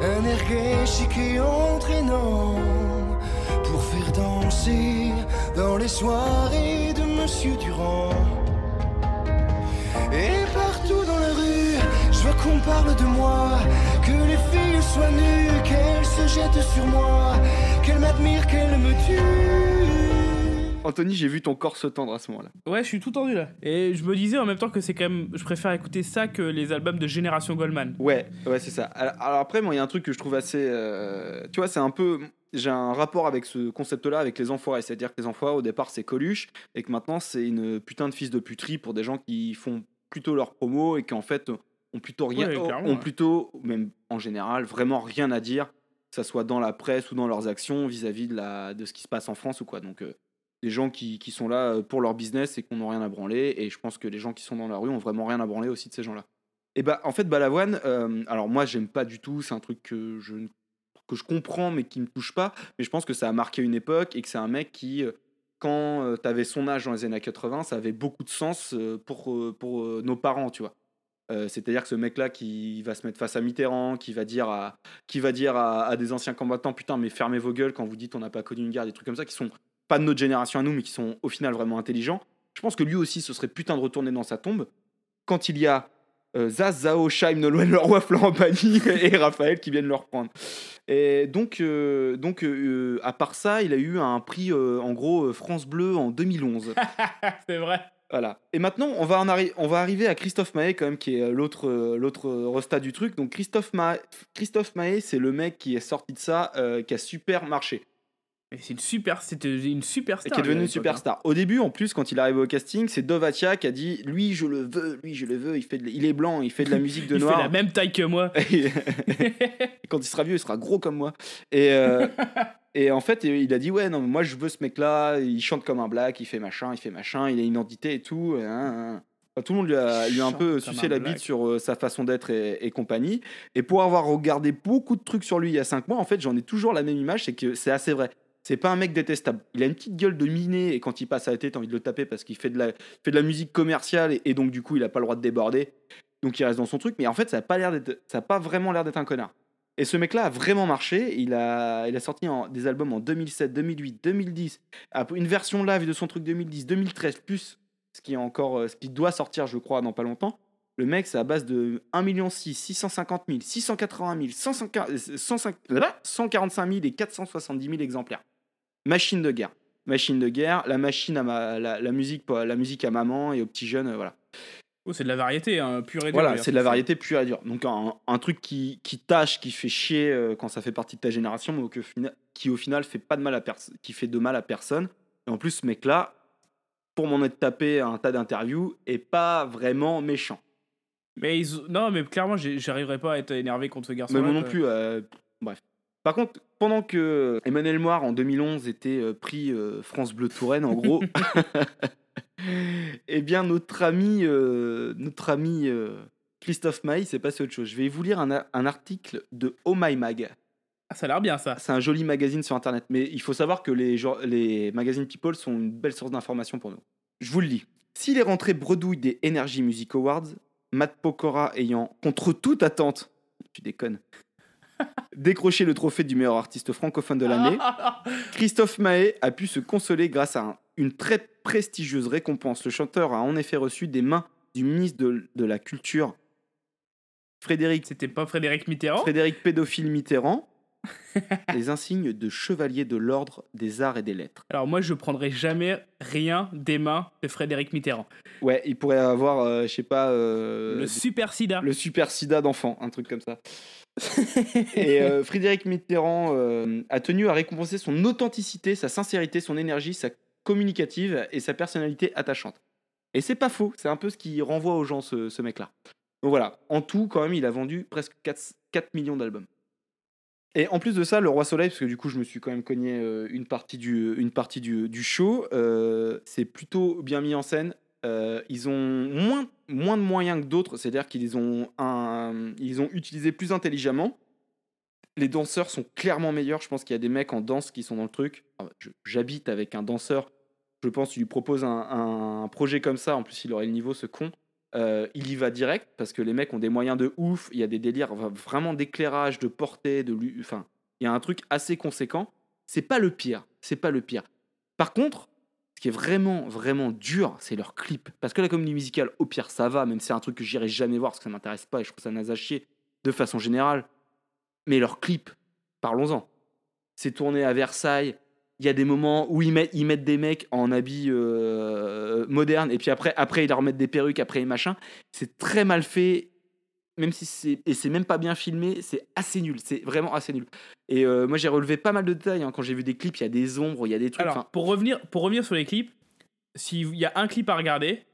C: un air gai, chic et entraînant, pour faire danser dans les soirées de Monsieur Durand. Et partout dans la rue, je veux qu'on parle de moi, que les filles soient nues, qu'elles se jettent sur moi, qu'elles m'admirent, qu'elles me tuent.
B: Anthony, j'ai vu ton corps se tendre à ce moment-là.
A: Ouais, je suis tout tendu là. Et je me disais en même temps que c'est quand même. Je préfère écouter ça que les albums de Génération Goldman.
B: Ouais, ouais, c'est ça. Alors, après, moi, il y a un truc que je trouve assez. euh, tu vois, c'est un peu. J'ai un rapport avec ce concept-là, avec les enfoirés. C'est-à-dire que les enfoirés, au départ, c'est Coluche, et que maintenant, c'est une putain de fils de puterie pour des gens qui font plutôt leur promo et qui, en fait, ont plutôt rien.
A: Ouais,
B: ont
A: ouais.
B: plutôt, même en général, vraiment rien à dire, que ça soit dans la presse ou dans leurs actions vis-à-vis de, la, de ce qui se passe en France ou quoi. Donc, euh, des gens qui, qui sont là euh, pour leur business et qui n'ont rien à branler. Et je pense que les gens qui sont dans la rue ont vraiment rien à branler aussi de ces gens-là. Et bah, en fait, Balavoine, euh, alors moi, j'aime pas du tout. C'est un truc que je, que je comprends, mais qui me touche pas. Mais je pense que ça a marqué une époque et que c'est un mec qui, euh, quand tu avais son âge dans les années 80, ça avait beaucoup de sens pour, pour nos parents, tu vois. C'est-à-dire que ce mec-là qui va se mettre face à Mitterrand, qui va dire à, qui va dire à des anciens combattants Putain, mais fermez vos gueules quand vous dites on n'a pas connu une guerre, des trucs comme ça, qui sont pas de notre génération à nous, mais qui sont au final vraiment intelligents. Je pense que lui aussi, ce serait putain de retourner dans sa tombe quand il y a euh, Zaz, Zao, Shaim, Nolwenn, Leroy, Florent Pagny et Raphaël qui viennent le reprendre. Et donc, euh, donc euh, à part ça, il a eu un prix, euh, en gros, euh, France Bleu en 2011.
A: c'est vrai.
B: Voilà. Et maintenant, on va, en arri- on va arriver à Christophe Maé, quand même, qui est euh, l'autre euh, l'autre euh, resta du truc. Donc, Christophe, Ma- Christophe Maé, c'est le mec qui est sorti de ça, euh, qui a super marché.
A: C'est une super. C'était une super
B: Et qui est devenu une superstar. Au début, en plus, quand il est arrivé au casting, c'est Dovatia qui a dit Lui, je le veux, lui, je le veux. Il, fait de- il est blanc, il fait de la musique de
A: Il
B: noir.
A: fait la même taille que moi.
B: Quand il sera vieux, il sera gros comme moi. Et, euh, et en fait, il a dit Ouais, non, mais moi, je veux ce mec-là. Il chante comme un black, il fait machin, il fait machin, il a une identité et tout. hein, hein. Enfin, tout le monde lui a, lui a un peu sucé
A: un
B: la bite sur euh, sa façon d'être et, et compagnie. Et pour avoir regardé beaucoup de trucs sur lui il y a 5 mois, en fait, j'en ai toujours la même image c'est que c'est assez vrai. C'est pas un mec détestable. Il a une petite gueule de miné et quand il passe à la tête, t'as envie de le taper parce qu'il fait de la, fait de la musique commerciale et, donc du coup, il a pas le droit de déborder. Donc il reste dans son truc. Mais en fait, ça a pas l'air d'être, ça a pas vraiment l'air d'être un connard. Et ce mec-là a vraiment marché. Il a, il a sorti des albums en 2007, 2008, 2010. Après, Une version live de son truc 2010, 2013, plus ce qui, est encore, euh, ce qui doit sortir, je crois, dans pas longtemps. Le mec, c'est à base de 1 million 650 000, 680 000, 105 105 là, 145 000 et 470 000 exemplaires. Machine de guerre. Machine de guerre, la machine à ma, la, la musique, la musique à maman et aux petits jeunes, euh, voilà.
A: Oh, c'est de la variété, hein, pure et dure,
B: Voilà, c'est de la variété pure et dure. Donc un, un truc qui, qui tâche, qui fait chier euh, quand ça fait partie de ta génération, mais que qui au final fait pas de mal à personne, qui fait de mal à personne. Et en plus, ce mec-là, pour m'en être tapé un tas d'interviews, est pas vraiment méchant.
A: Mais ils... non, mais clairement, j'arriverai pas à être énervé contre ce garçon.
B: Mais moi non plus. euh, bref. Par contre, pendant que Emmanuel Moir en 2011 était euh, pris euh, France Bleu Touraine, en gros, eh bien notre ami, euh, notre ami euh, Christophe Maï s'est passé autre chose. Je vais vous lire un, article de Oh My Mag.
A: Ah, ça a l'air bien ça.
B: C'est un joli magazine sur internet, mais il faut savoir que les, magazines People sont une belle source d'information pour nous. Je vous le lis. Si les rentrées bredouilles des Energy Music Awards, Matt Pokora ayant, contre toute attente, tu déconnes, décroché le trophée du meilleur artiste francophone de l'année, Christophe Mahé a pu se consoler grâce à un- une très prestigieuse récompense. Le chanteur a en effet reçu des mains du ministre de, de la Culture, Frédéric,
A: C'était pas Frédéric Mitterrand.
B: Frédéric Pédophile Mitterrand, les insignes de chevalier de l'ordre des arts et des lettres.
A: Alors moi, je prendrai jamais rien des mains de Frédéric Mitterrand.
B: Ouais, il pourrait avoir, euh, je sais pas, euh,
A: le super sida.
B: le super sida d'enfant, un truc comme ça. Et euh, Frédéric Mitterrand euh, a tenu à récompenser son authenticité, sa sincérité, son énergie, sa communicative et sa personnalité attachante. Et c'est pas faux, c'est un peu ce qui renvoie aux gens, ce, ce mec-là. Donc voilà, en tout, quand même, il a vendu presque 4, 4 millions d'albums. Et en plus de ça, le Roi Soleil, parce que du coup, je me suis quand même cogné euh, une partie du, une partie du, du show, euh, c'est plutôt bien mis en scène. Euh, ils ont moins, moins de moyens que d'autres, c'est-à-dire qu'ils ont, ont utilisé plus intelligemment. Les danseurs sont clairement meilleurs. Je pense qu'il y a des mecs en danse qui sont dans le truc. J'habite avec un danseur. Je pense qu'il lui propose un, un projet comme ça. En plus, il aurait le niveau, ce con. Euh, il y va direct parce que les mecs ont des moyens de ouf. Il y a des délires vraiment d'éclairage, de portée, de enfin, il y a un truc assez conséquent. C'est pas le pire. C'est pas le pire. Par contre, ce qui est vraiment, vraiment dur, c'est leur clip. Parce que la comédie musicale, au pire, ça va, même si c'est un truc que j'irai jamais voir parce que ça m'intéresse pas et je trouve ça naze à chier de façon générale. Mais leur clip, parlons-en. C'est tourné à Versailles. Il y a des moments où ils mettent, ils mettent des mecs en habits euh, modernes et puis après, après ils leur mettent des perruques, après les machins. C'est très mal fait, même si c'est et c'est même pas bien filmé. C'est assez nul. C'est vraiment assez nul. Et euh, moi j'ai relevé pas mal de détails hein. quand j'ai vu des clips. Il y a des ombres, il y a des trucs.
A: Alors, pour revenir, pour revenir sur les clips, s'il y a un clip à regarder,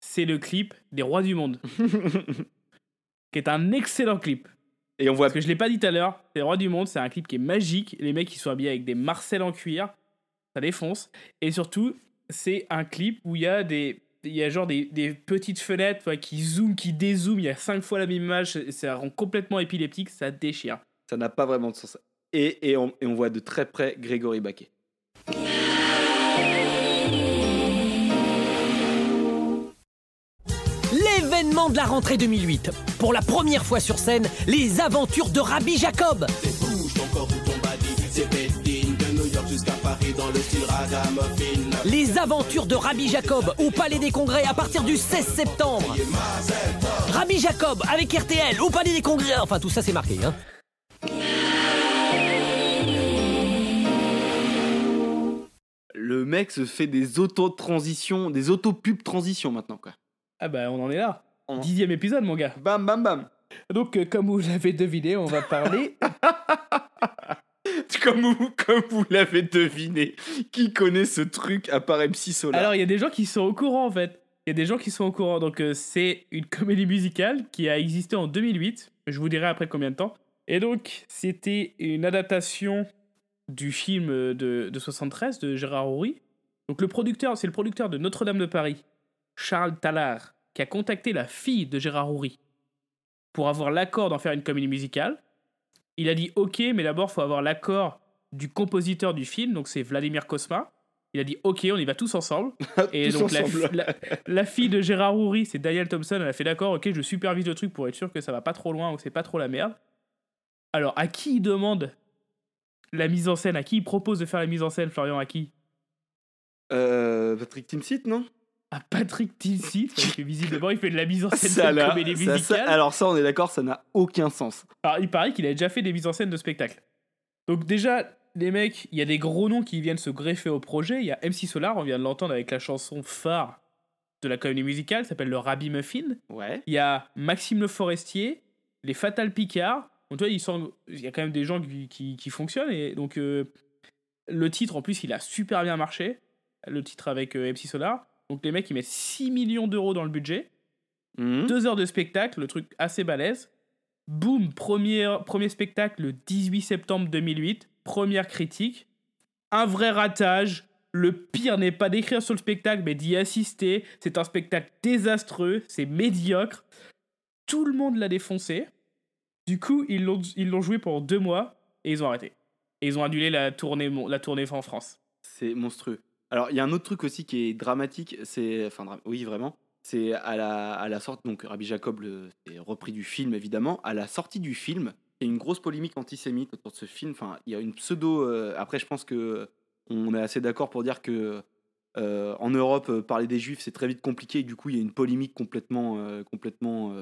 A: c'est le clip des Rois du Monde, qui est un excellent clip.
B: Et on voit
A: Parce que je l'ai pas dit tout à l'heure, les Rois du Monde, c'est un clip qui est magique. Les mecs, ils sont habillés avec des marcelles en cuir, ça défonce. Et surtout, c'est un clip où il y a des. Il y a genre des, des petites fenêtres qui zooment, qui dézooment, il y a cinq fois la même image, ça rend complètement épileptique, ça déchire.
B: ça n'a pas vraiment de sens. Et, et, on, et on voit de très près Grégory Baquet.
H: De la rentrée 2008. Pour la première fois sur scène, les aventures de Rabbi Jacob. Les aventures de Rabbi Jacob au Palais des Congrès à partir du 16 septembre. Rabbi Jacob avec RTL au Palais des Congrès. Enfin, tout ça, c'est marqué. Hein.
B: Le mec se fait des auto-transitions, des auto-pubs transitions maintenant, quoi.
A: Ah bah, on en est là.
B: On-
A: Dixième épisode, mon gars.
B: Bam, bam, bam.
A: Donc, euh, comme vous l'avez deviné, on va parler
B: Comme vous, comme vous l'avez deviné, qui connaît ce truc à part MC Solar
A: Alors, il y a des gens qui sont au courant, en fait. Il y a des gens qui sont au courant. Donc, euh, c'est une comédie musicale qui a existé en 2008. Je vous dirai après combien de temps. Et donc, c'était une adaptation du film de, de 73 de Gérard Houry. Donc, le producteur, c'est le producteur de Notre-Dame de Paris, Charles Tallard, qui a contacté la fille de Gérard Houry pour avoir l'accord d'en faire une comédie musicale. Il a dit OK, mais d'abord, il faut avoir l'accord du compositeur du film, donc c'est Vladimir Kosma. Il a dit OK, on y va tous ensemble. Et
B: Tous
A: donc la,
B: ensemble.
A: la- la fille de Gérard Houry, c'est Daniel Thompson, elle a fait d'accord, OK, je supervise le truc pour être sûr que ça va pas trop loin ou que c'est pas trop la merde. Alors, à qui il demande la mise en scène? À qui il propose de faire la mise en scène, Florian? À qui?
B: Euh, Patrick Timsit, non?
A: À Patrick Tilsit, parce que visiblement, il fait de la mise en scène
B: Ça,
A: de
B: là,
A: comédie
B: ça, ça-
A: musicale.
B: alors ça, on est d'accord, ça n'a aucun sens.
A: Alors, il paraît qu'il a déjà fait des mises en scène de spectacles. Donc déjà, les mecs, il y a des gros noms qui viennent se greffer au projet. Il y a MC Solar, on vient de l'entendre avec la chanson phare de la comédie musicale, s'appelle le Rabbi Muffin.
B: Ouais.
A: Il y a Maxime Le Forestier, les Fatal Picard. Donc, tu vois, il, y a quand même des gens qui, qui, qui fonctionnent. Et donc, euh, le titre, en plus, il a super bien marché. Le titre avec euh, MC Solar. Donc, les mecs, ils mettent 6 millions d'euros dans le budget.
B: Mhm.
A: Deux heures de spectacle, le truc assez balèze. Boum, premier, premier spectacle le 18 septembre 2008. Première critique. Un vrai ratage. Le pire n'est pas d'écrire sur le spectacle, mais d'y assister. C'est un spectacle désastreux, c'est médiocre. Tout le monde l'a défoncé. Du coup, ils l'ont ils l'ont joué pendant deux mois et ils ont arrêté. Et ils ont annulé la tournée, la tournée en France.
B: C'est monstrueux. Alors, il y a un autre truc aussi qui est dramatique, c'est. Enfin, oui, vraiment. C'est à la, à la sortie. Donc, Rabbi Jacob, c'est repris du film, évidemment. À la sortie du film, il y a une grosse polémique antisémite autour de ce film. Enfin, il y a une pseudo. euh, après, je pense que on est assez d'accord pour dire que. euh, en Europe, euh, parler des juifs, c'est très vite compliqué. Du coup, il y a une polémique complètement, complètement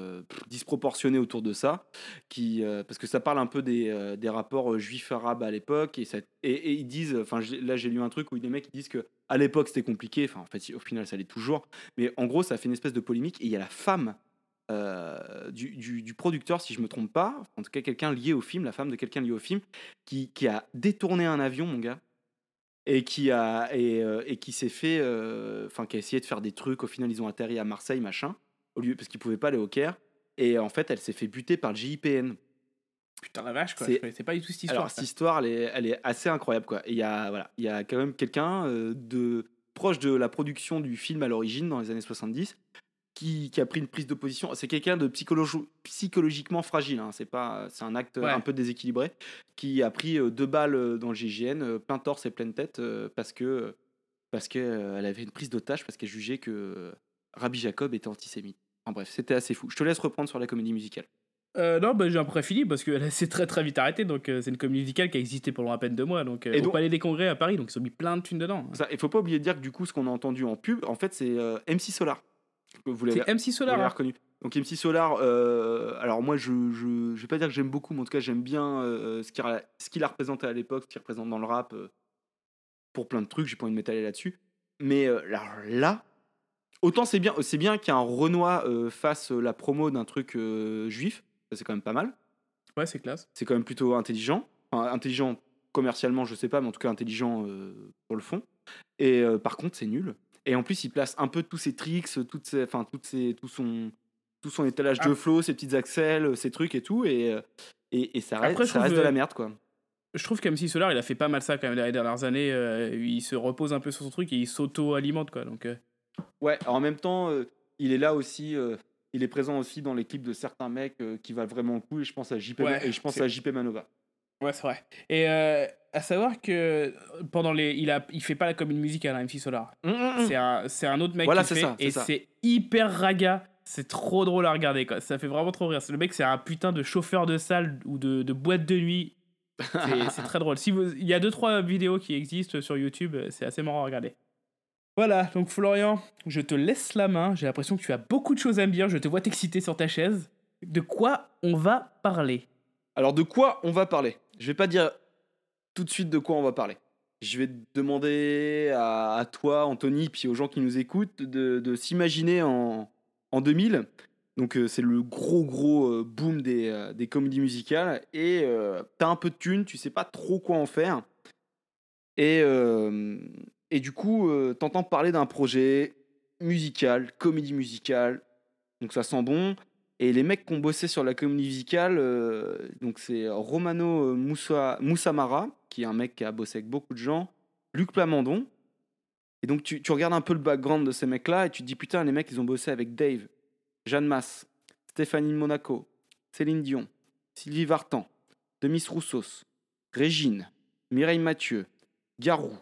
B: disproportionnée autour de ça. Qui, parce que ça parle un peu des, des rapports juifs-arabes à l'époque. Et, et, ils disent. Enfin, là, j'ai lu un truc où des mecs ils disent que à l'époque, c'était compliqué. Enfin, en fait, au final, ça l'est toujours. Mais en gros, ça fait une espèce de polémique. Et il y a la femme euh, du, du- du producteur, si je me trompe pas, en tout cas quelqu'un lié au film, la femme de quelqu'un lié au film, qui, a détourné un avion, mon gars, et qui a et, euh, qui s'est fait, euh, enfin, qui a essayé de faire des trucs. Au final, ils ont atterri à Marseille, machin, au lieu parce qu'ils pouvaient pas aller au Caire. Et en fait, elle s'est fait buter par le GIPN.
A: Putain la vache, quoi.
B: C'est-
A: pas du tout cette histoire.
B: Alors, cette histoire, elle est, elle est assez incroyable, quoi. Il y a, voilà, il y a quand même quelqu'un euh, de proche de la production du film à l'origine, dans les années 70, qui, qui a pris une prise de position. C'est quelqu'un de psychologi- psychologiquement fragile, hein. c'est pas, c'est un acte
A: Ouais.
B: un peu déséquilibré, qui a pris euh, deux balles euh, dans le GIGN, euh, plein torse et pleine tête, parce que parce que elle avait une prise d'otage, parce qu'elle jugeait que Rabbi Jacob était antisémite. Enfin bref, c'était assez fou. Je te laisse reprendre sur la comédie musicale.
A: Euh, non, bah, j'ai un peu fini parce que c'est très très vite arrêté. Donc, euh, c'est une comédie musicale qui a existé pendant à peine deux mois. Donc, euh,
B: Et
A: au
B: donc-
A: Palais des Congrès à Paris. Donc, ils ont mis plein de thunes dedans.
B: Ça, il faut pas oublier de dire que du coup, ce qu'on a entendu en pub, en fait, c'est euh, MC Solar. Vous l'avez
A: C'est MC
B: vous
A: Solar.
B: l'avez
A: hein.
B: reconnu. Donc MC Solar, alors moi, je, je, je vais pas dire que j'aime beaucoup, mais en tout cas, j'aime bien ce qu'il a, ce qu'il a représenté à l'époque, ce qu'il représente dans le rap. pour plein de trucs, j'ai pas envie de m'étaler là-dessus. Mais alors là, autant c'est bien, c'est bien qu'un Renoir fasse la promo d'un truc juif, ça c'est quand même pas mal.
A: Ouais, c'est classe.
B: C'est quand même plutôt intelligent. Enfin, intelligent commercialement, je sais pas, mais en tout cas intelligent euh, pour le fond. Et euh, par contre, c'est nul. Et en plus, il place un peu tous ses tricks, toutes ses, enfin, toutes ses, tout son, tout son étalage de
A: Ah.
B: flow, ses petites axelles, ses trucs et tout. Et, euh, et, et ça reste,
A: Après,
B: ça reste de la
A: euh,
B: merde, quoi.
A: Je trouve qu'MC Solar, il a fait pas mal ça quand même les dernières années. euh, il se repose un peu sur son truc et il s'auto-alimente, quoi. Donc, euh,
B: Ouais, en même temps, euh, il est là aussi. Il est présent aussi dans l'équipe de certains mecs euh, qui valent vraiment le coup. Et je pense à JP,
A: Ouais,
B: et je pense à JP Manova.
A: Ouais, c'est vrai. Et euh, à savoir que pendant les, il a, il fait pas comme une musique à la MC Solar. C'est un, c'est un autre mec
B: Voilà,
A: qui fait
B: ça,
A: et c'est hyper raga. C'est trop drôle à regarder quoi. Ça fait vraiment trop rire. Le mec, c'est un putain de chauffeur de salle ou de, de boîte de nuit. C'est c'est très drôle. Si vous, il y a deux trois vidéos qui existent sur YouTube. C'est assez marrant à regarder. Voilà. Donc Florian, je te laisse la main. J'ai l'impression que tu as beaucoup de choses à me dire. Je te vois t'exciter sur ta chaise. De quoi on va parler?
B: Alors, de quoi on va parler? Je vais pas dire tout de suite de quoi on va parler. Je vais demander à, toi, Anthony, puis aux gens qui nous écoutent, de, s'imaginer en, en 2000. Donc, euh, c'est le gros, gros euh, boom des, euh, des comédies musicales. Et t'as un peu de thunes, tu sais pas trop quoi en faire. Et, et du coup, euh, t'entends parler d'un projet musical, comédie musicale. Donc, ça sent bon. Et les mecs qui ont bossé sur la comédie musicale, euh, c'est Romano euh, Moussa, Moussamara, qui est un mec qui a bossé avec beaucoup de gens, Luc Plamondon. Et donc tu, regardes un peu le background de ces mecs-là et tu te dis putain, les mecs, ils ont bossé avec Dave, Jeanne Masse, Stéphanie Monaco, Céline Dion, Sylvie Vartan, Demis Roussos, Régine, Mireille Mathieu, Garou,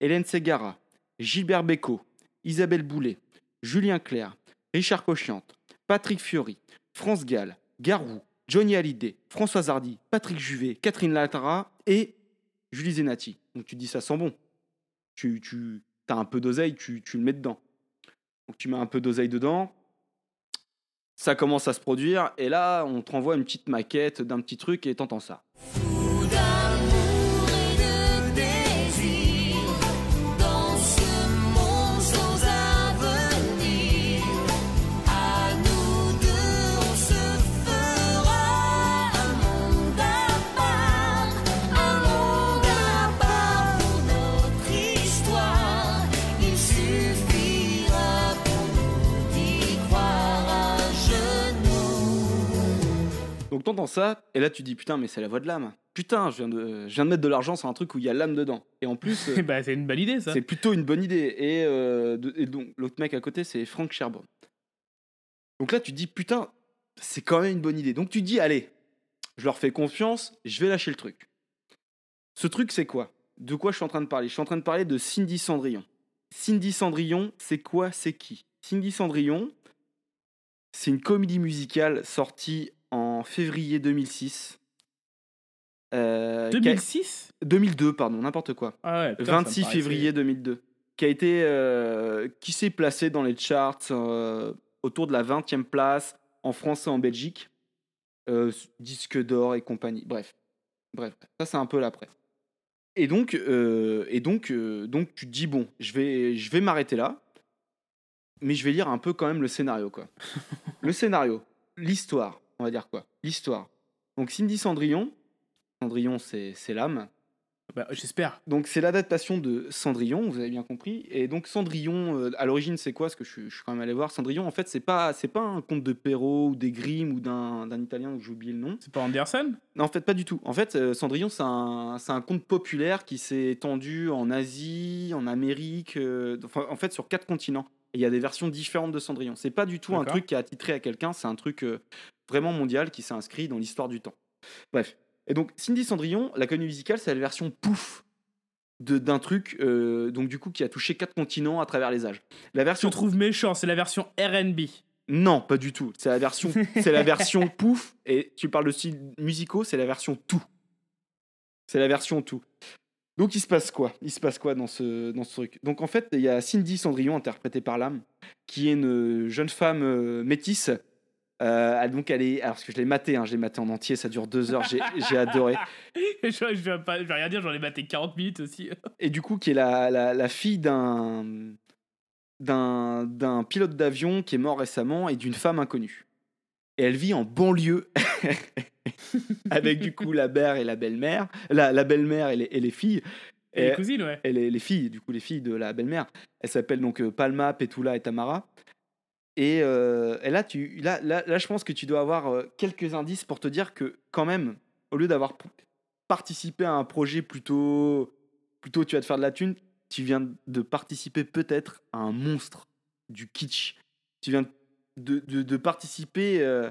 B: Hélène Ségara, Gilbert Bécaud, Isabelle Boulet, Julien Clerc, Richard Cochiante, Patrick Fiori, France Gall, Garou, Johnny Hallyday, Françoise Hardy, Patrick Juvet, Catherine Latara et Julie Zenati. Donc tu dis ça sent bon. Tu, tu as un peu d'oseille, tu, tu le mets dedans. Donc tu mets un peu d'oseille dedans. Ça commence à se produire et là on te renvoie une petite maquette d'un petit truc et t'entends ça. T'entends ça et là tu dis putain mais c'est la voix de l'âme. Putain je viens, de, je viens de mettre de l'argent sur un truc où il y a l'âme dedans. Et en plus... euh,
A: Bah, c'est une bonne idée ça.
B: C'est plutôt une bonne idée. Et, euh, de- et donc, l'autre mec à côté, c'est Frank Sherbon. Donc là, tu dis, putain, c'est quand même une bonne idée. Donc tu dis, allez, je leur fais confiance, je vais lâcher le truc. Ce truc, c'est quoi? De quoi je suis en train de parler? Je suis en train de parler de Cindy Cendrillon. Cindy Cendrillon, c'est quoi? C'est qui? Cindy Cendrillon, c'est une comédie musicale sortie en février 2006. Euh, qui a-
A: 2006
B: 2002, pardon, n'importe quoi.
A: Ah ouais, putain, ça me
B: 26
A: paraissait-
B: février 2002, qui a été, euh, qui s'est placé dans les charts euh, autour de la 20e place en France et en Belgique, euh, disque d'or et compagnie. Bref, bref, ça c'est un peu l'après. Et donc, et donc, donc tu te dis bon, je vais, je vais m'arrêter là, mais je vais lire un peu quand même le scénario quoi. le scénario, l'histoire, on va dire quoi, l'histoire. Donc Cindy Cendrillon, Cendrillon c'est l'âme.
A: Bah, J'espère.
B: Donc c'est l'adaptation de Cendrillon, vous avez bien compris. Et donc Cendrillon, euh, à l'origine c'est quoi? Parce que je, suis- je suis quand même allé voir. Cendrillon, en fait, c'est pas c'est pas un conte de Perrault ou des Grimm ou d'un d'un Italien dont j'ai oublié le nom.
A: C'est pas Anderson
B: Non, en fait, pas du tout. En fait, euh, Cendrillon, c'est un, un conte populaire qui s'est étendu en Asie, en Amérique, euh, en fait, sur quatre continents. Et il y a des versions différentes de Cendrillon. C'est pas du tout un truc qui est attitré à quelqu'un, c'est un truc euh, vraiment mondial qui s'est inscrit dans l'histoire du temps. Bref. Et donc, Cindy Cendrillon, la comédie musicale, c'est la version pouf de- d'un truc, euh, donc du coup, qui a touché quatre continents à travers les âges. La
A: Je
B: version
A: trouve méchant, c'est la version RB.
B: non, pas du tout. C'est la version, c'est la version pouf. Et tu parles de style musicaux, c'est la version tout. C'est la version tout. Donc il se passe quoi? Il se passe quoi dans ce, dans ce truc? Donc en fait, il y a Cindy Cendrillon, interprétée par l'âme, qui est une jeune femme euh, métisse Euh, donc elle est, alors parce que je l'ai maté, hein, je l'ai maté en entier, ça dure deux heures, j'ai adoré.
A: je, je vais pas, je vais rien dire, j'en ai maté 40 minutes aussi.
B: Et du coup, qui est la, la, la fille d'un pilote d'avion qui est mort récemment et d'une femme inconnue. Et elle vit en banlieue avec du coup la mère et la belle-mère, la, la belle-mère et les, et les filles.
A: Et les cousines, ouais.
B: et les, les filles, du coup, les filles de la belle-mère. Elles s'appellent donc euh, Palma, Petula et Tamara. Et, euh, et là, tu, là, là, là, je pense que tu dois avoir euh, quelques indices pour te dire que, quand même, au lieu d'avoir participé à un projet plutôt, plutôt tu vas te faire de la thune, tu viens de participer peut-être à un monstre du kitsch. Tu viens de, de, de participer euh,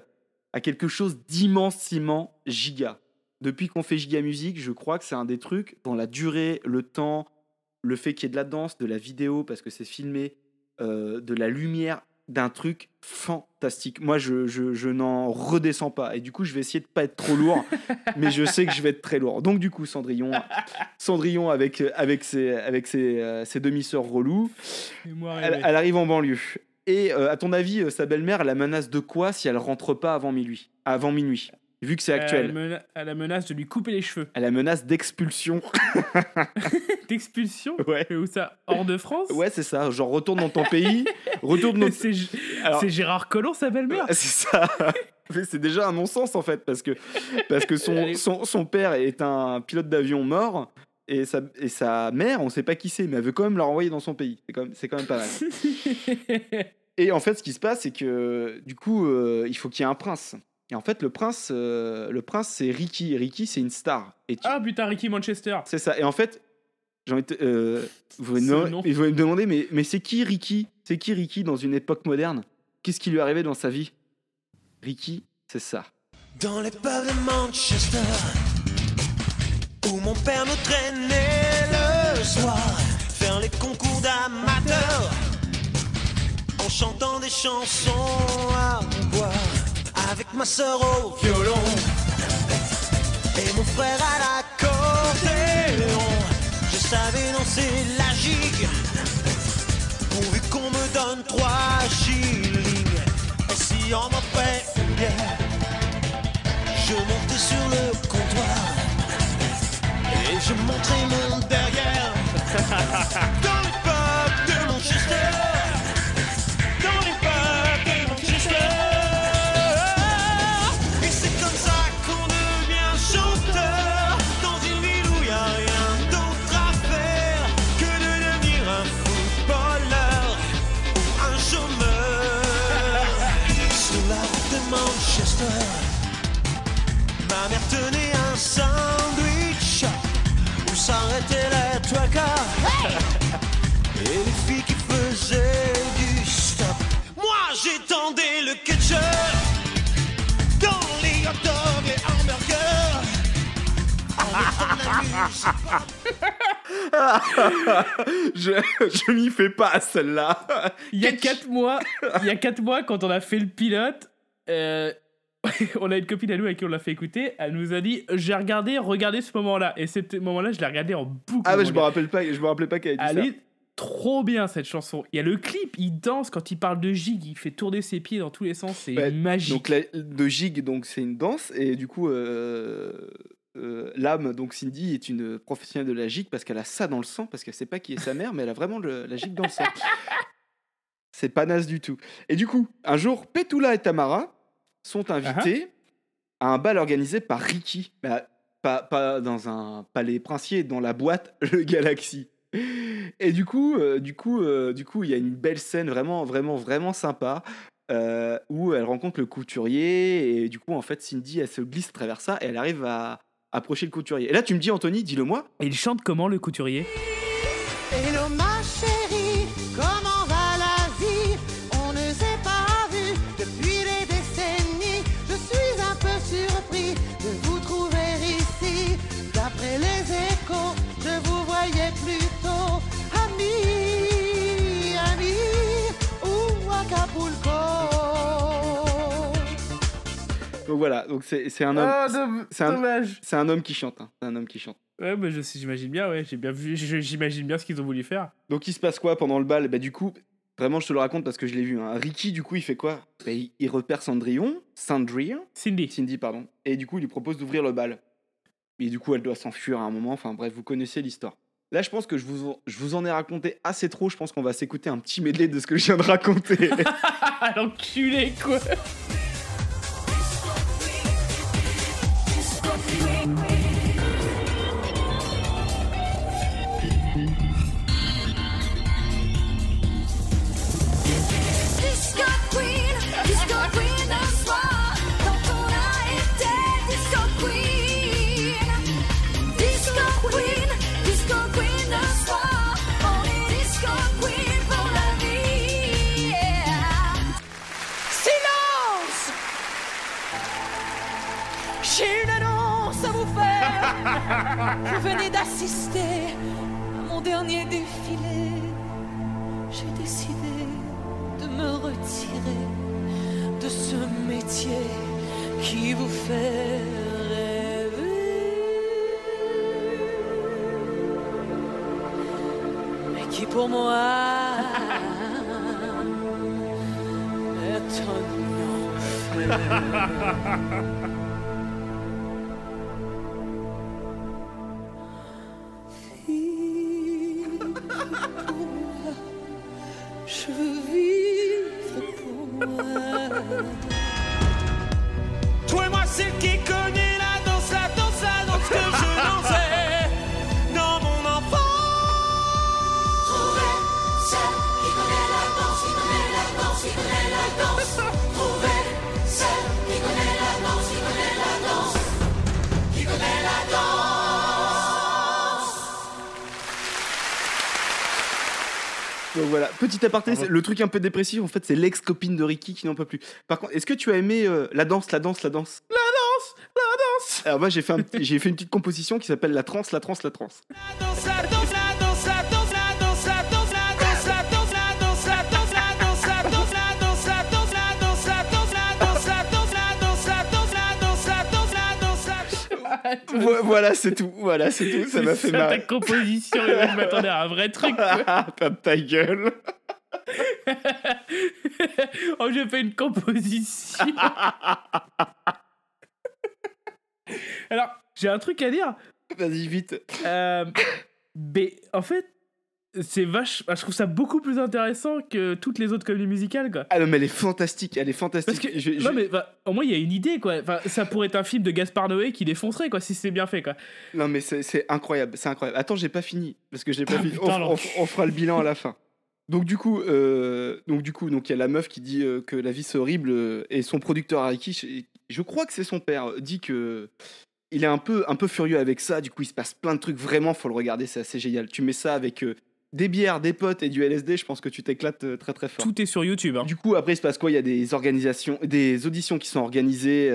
B: à quelque chose d'immensément giga. Depuis qu'on fait Giga Musique, je crois que c'est un des trucs dans la durée, le temps, le fait qu'il y ait de la danse, de la vidéo, parce que c'est filmé, euh, de la lumière, d'un truc fantastique. Moi, je, je, je n'en redescends pas. Et du coup, je vais essayer de pas être trop lourd, mais je sais que je vais être très lourd. Donc, du coup, Cendrillon, Cendrillon avec, avec ses, avec ses, euh, ses demi-sœurs elle,
A: ouais.
B: elle arrive en banlieue. Et euh, à ton avis, euh, sa belle-mère, elle la menace de quoi si elle rentre pas avant minuit Avant minuit, vu que c'est actuel?
A: Elle la menace de lui couper les cheveux.
B: Elle la menace d'expulsion.
A: D'expulsion?
B: Ouais.
A: Où ça? Hors de France?
B: Ouais, c'est ça. Genre, retourne dans ton pays, retourne dans.
A: C'est
B: Alors-
A: Gérard Collomb, sa belle-mère
B: C'est ça. C'est déjà un non-sens en fait, parce que, parce que son, son, son père est un pilote d'avion mort et sa, et sa mère, on sait pas qui c'est, mais elle veut quand même la renvoyer dans son pays. C'est quand, même- c'est quand même pas mal. Et en fait, ce qui se passe, c'est que du coup, euh, il faut qu'il y ait un prince. Et en fait, le prince, euh, le prince c'est Ricky. Ricky, c'est une star. Et tu-
A: Ah putain, Ricky Manchester
B: c'est ça. Et en fait, j'ai envie de euh, vous, allez me vous me demander, mais, mais c'est qui Ricky? C'est qui Ricky dans une époque moderne? Qu'est-ce qui lui est arrivé dans sa vie? Ricky, c'est ça.
I: Dans les de Manchester Où mon père nous traînait le soir Faire les concours d'amateurs En chantant des chansons à boire Avec ma sœur au violon Et mon frère à l'accordéon. Je savais danser la gigue Pourvu qu'on me donne trois et je montrais
B: je je m'y fais pas à celle-là.
A: Il y a 4 mois, il y a quatre mois, quand on a fait le pilote, euh, on a une copine à nous avec qui on l'a fait écouter. Elle nous a dit J'ai regardé, regardez ce moment-là. Et ce moment-là, je l'ai regardé en boucle.
B: Ah ouais, je me rappelle pas, je me rappelais pas qu'elle ait dit
A: Elle
B: ça.
A: est trop bien cette chanson. Il y a le clip, il danse quand il parle de gig, il fait tourner ses pieds dans tous les sens, c'est
B: Ouais,
A: magique.
B: Donc la, de gig, donc c'est une danse et du coup euh, euh, l'âme donc Cindy est une professionnelle de la gig parce qu'elle a ça dans le sang parce qu'elle sait pas qui est sa mère mais elle a vraiment le- la gig dans le sang. C'est pas naze du tout. Et du coup, un jour, Petula et Tamara sont invités à un bal organisé par Ricky. Bah, pas, pas dans un palais princier, dans la boîte Le Galaxy. Et du coup, euh, du coup, euh, du coup, il y a une belle scène vraiment, vraiment, vraiment sympa euh, où elle rencontre le couturier et du coup, en fait, Cindy, elle se glisse à travers ça et elle arrive à approcher le couturier. Et là, tu me dis, Anthony, dis-le moi.
A: Et il chante comment le couturier?
J: Hello
B: Donc voilà, donc c'est c'est un homme,
A: Ah,
B: c'est un-
A: dommage.
B: c'est un homme qui chante. hein. C'est un homme qui chante.
A: Ouais, bah, je sais, j'imagine bien, ouais. J'ai bien vu, j'imagine bien ce qu'ils ont voulu faire.
B: Donc il se passe quoi pendant le bal? Bah du coup, Vraiment, je te le raconte parce que je l'ai vu. hein. Ricky, du coup, il fait quoi? Bah, il, il repère Cendrillon, Cendrillon,
A: Cindy.
B: Cindy, pardon. Et du coup, il lui propose d'ouvrir le bal. Et du coup, elle doit s'enfuir à un moment. Enfin, bref, vous connaissez l'histoire. Là, je pense que je vous, en- je vous en ai raconté assez trop. Je pense qu'on va s'écouter un petit medley de ce que je viens de raconter.
A: Ah, l'enculé, quoi.
K: Vous venez d'assister à mon dernier défilé. J'ai décidé de me retirer de ce métier qui vous fait rêver. Mais qui pour moi est un enfer.
B: le truc un peu dépressif, en fait, c'est l'ex-copine de Ricky qui n'en peut plus. Par contre, est-ce que tu as aimé la danse, la danse, la danse
A: La danse, la danse
B: Alors moi, j'ai fait, fait une petite composition qui s'appelle La transe, la transe, la transe.
C: La danse, la danse, la danse, la danse.
B: voilà, c'est tout. Voilà, c'est tout. Ça m'a fait marrer.
A: Ta composition, je m'attendais à un vrai truc.
B: Ah, ta gueule.
A: oh, j'ai fait une composition. Alors, j'ai un truc à dire.
B: Vas-y, vite.
A: Euh, mais en fait, c'est vache. Je trouve ça beaucoup plus intéressant que toutes les autres comédies musicales, quoi.
B: Ah non, mais elle est fantastique. Elle est fantastique.
A: Parce que,
B: Je- je-
A: non, mais bah, au moins, il y a une idée, quoi. Enfin, ça pourrait être un film de Gaspard Noé qui défoncerait, quoi, si c'est bien fait, quoi.
B: non, mais c'est incroyable. C'est incroyable. Attends, j'ai pas fini. Parce que j'ai pas
A: Ah,
B: fini.
A: putain,
B: on, on- on fera le bilan à la fin. Donc du coup, euh, donc du coup, donc il y a la meuf qui dit euh, que la vie c'est horrible euh, et son producteur Ariki, je, je crois que c'est son père, dit que il est un peu un peu furieux avec ça. Du coup, il se passe plein de trucs. Vraiment, faut le regarder, c'est assez génial. Tu mets ça avec euh, des bières, des potes et du LSD, je pense que tu t'éclates très très fort.
A: Tout est sur YouTube, hein.
B: Du coup, après, il se passe quoi? Il y a des organisations, des auditions qui sont organisées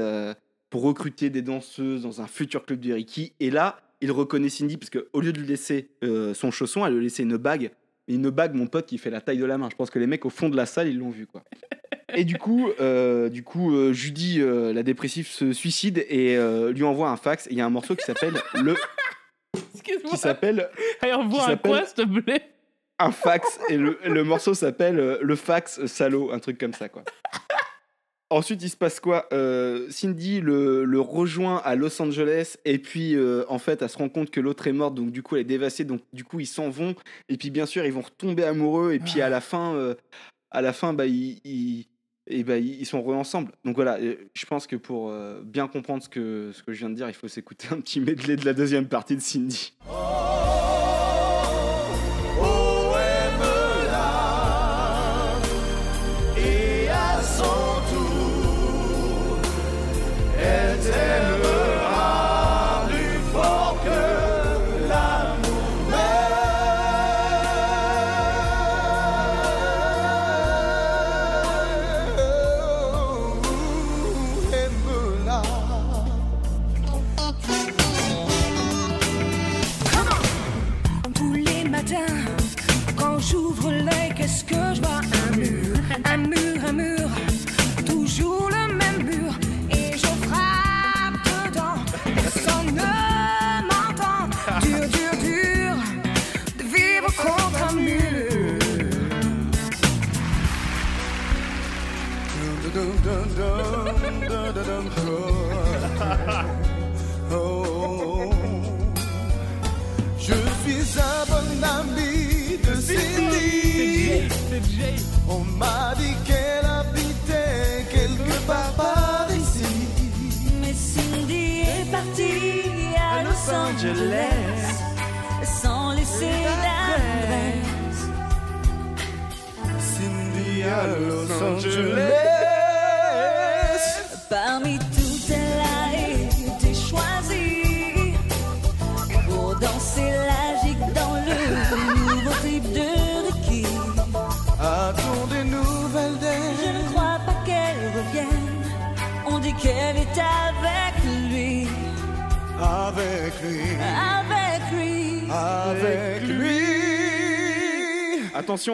B: pour recruter des danseuses dans un futur club de Ricky. Et là, il reconnaît Cindy parce qu'au lieu de lui laisser son chausson, elle lui laissait une bague. Mais une bague, mon pote, qui fait la taille de la main. Je pense que les mecs au fond de la salle, ils l'ont vu, quoi. Et du coup, euh, du coup, euh, Judy, euh, la dépressive, se suicide et lui envoie un fax. Il y a un morceau qui s'appelle le,
A: Excuse-moi.
B: qui s'appelle
A: Allez, voit un quoi, s'il te plaît?
B: un fax et le, le morceau s'appelle le fax salaud, un truc comme ça quoi. Ensuite, il se passe quoi Euh, Cindy le, le rejoint à Los Angeles et puis euh, en fait, elle se rend compte que l'autre est morte, donc du coup, elle est dévastée, donc du coup, ils s'en vont et puis bien sûr, ils vont retomber amoureux et puis à la fin, euh, à la fin, bah ils, ils- et bah, ils sont re ensemble. Donc voilà, je pense que pour euh, bien comprendre ce que ce que je viens de dire, il faut s'écouter un petit medley de la deuxième partie de Cindy.
C: Oh,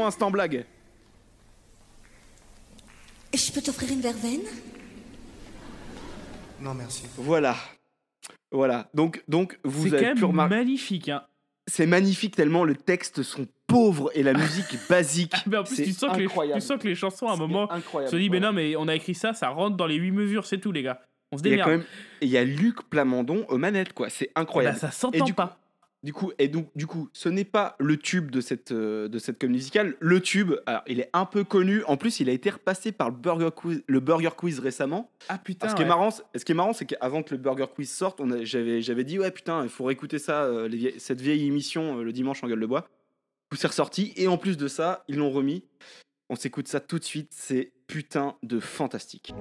B: instant blague.
K: Je peux t'offrir une verveine?
C: Non, merci.
B: Voilà. Voilà. Donc, donc vous
A: C'est quand
B: avez pu remarquer.
A: magnifique. Hein.
B: C'est magnifique tellement le texte sont pauvres et la musique est basique.
A: Mais en plus,
B: C'est
A: tu sens, que les,
B: incroyable.
A: tu sens que les chansons, à un
B: C'est
A: moment,
B: incroyable.
A: se dit, mais
B: Voilà.
A: non, mais on a écrit ça, ça rentre dans les 8 mesures, c'est tout, les gars. On se
B: Il y a
A: démerde.
B: quand même, et il y a Luc Plamondon aux manettes, quoi. C'est
A: Bah,
B: incroyable.
A: ça
B: Et
A: s'entend
B: coup-
A: pas.
B: Du coup, et donc, du coup, ce n'est pas le tube de cette, euh, de cette comédie musicale. Le tube, alors, il est un peu connu. En plus, il a été repassé par le Burger Quiz, le Burger Quiz récemment.
A: Ah putain.
B: ce qui est marrant, c'est- ce qui est marrant, c'est qu'avant que le Burger Quiz sorte, on a- j'avais, j'avais dit ouais putain, il faut réécouter ça, euh, les vieilles- cette vieille émission euh, le dimanche en gueule de bois. Tout c'est ressorti et en plus de ça, ils l'ont remis. On s'écoute ça tout de suite. C'est putain de fantastique.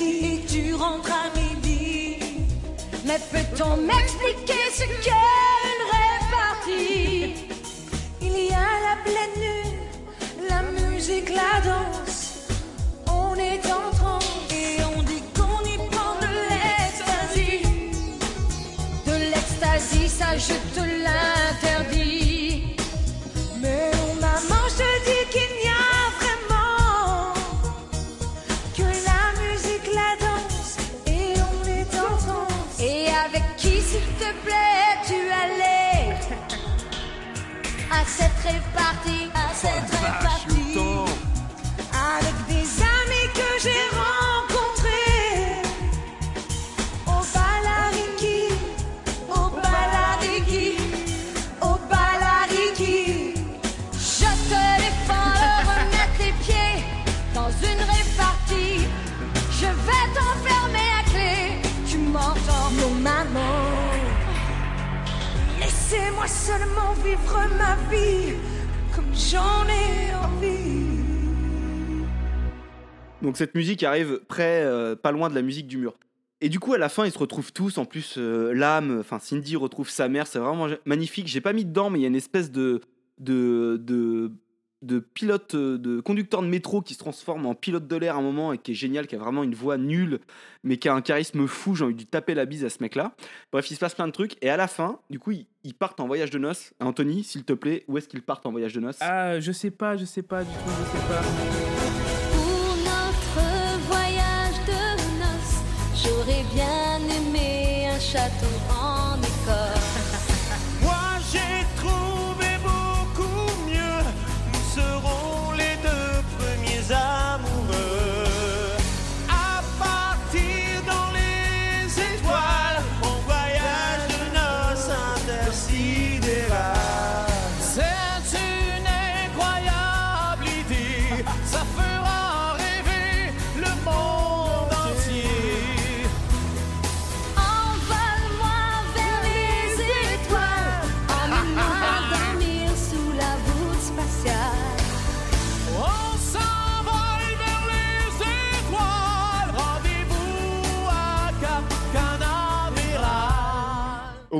K: Et tu rentres à midi. Mais peut-on m'expliquer ce qu'est une rêve partie Il y a la pleine lune, la musique, la danse. On est en transe et on dit qu'on y prend de l'ecstasy. De l'ecstasy, ça je te l'interdis. Répartie, à cette répartie,
B: Donc cette musique arrive près, euh, pas loin de la musique du mur. Et du coup, à la fin, ils se retrouvent tous. En plus, euh, l'âme, enfin Cindy retrouve sa mère. C'est vraiment magnifique. J'ai pas mis dedans, mais il y a une espèce de de de, de pilote, euh, de conducteur de métro qui se transforme en pilote de l'air à un moment et qui est génial, qui a vraiment une voix nulle, mais qui a un charisme fou. J'ai envie de taper la bise à ce mec-là. Bref, il se passe plein de trucs. Et à la fin, du coup, ils, ils partent en voyage de noces. Anthony, s'il te plaît, où est-ce qu'ils partent en voyage de noces?
A: Ah, je sais pas, je sais pas du tout, je sais pas.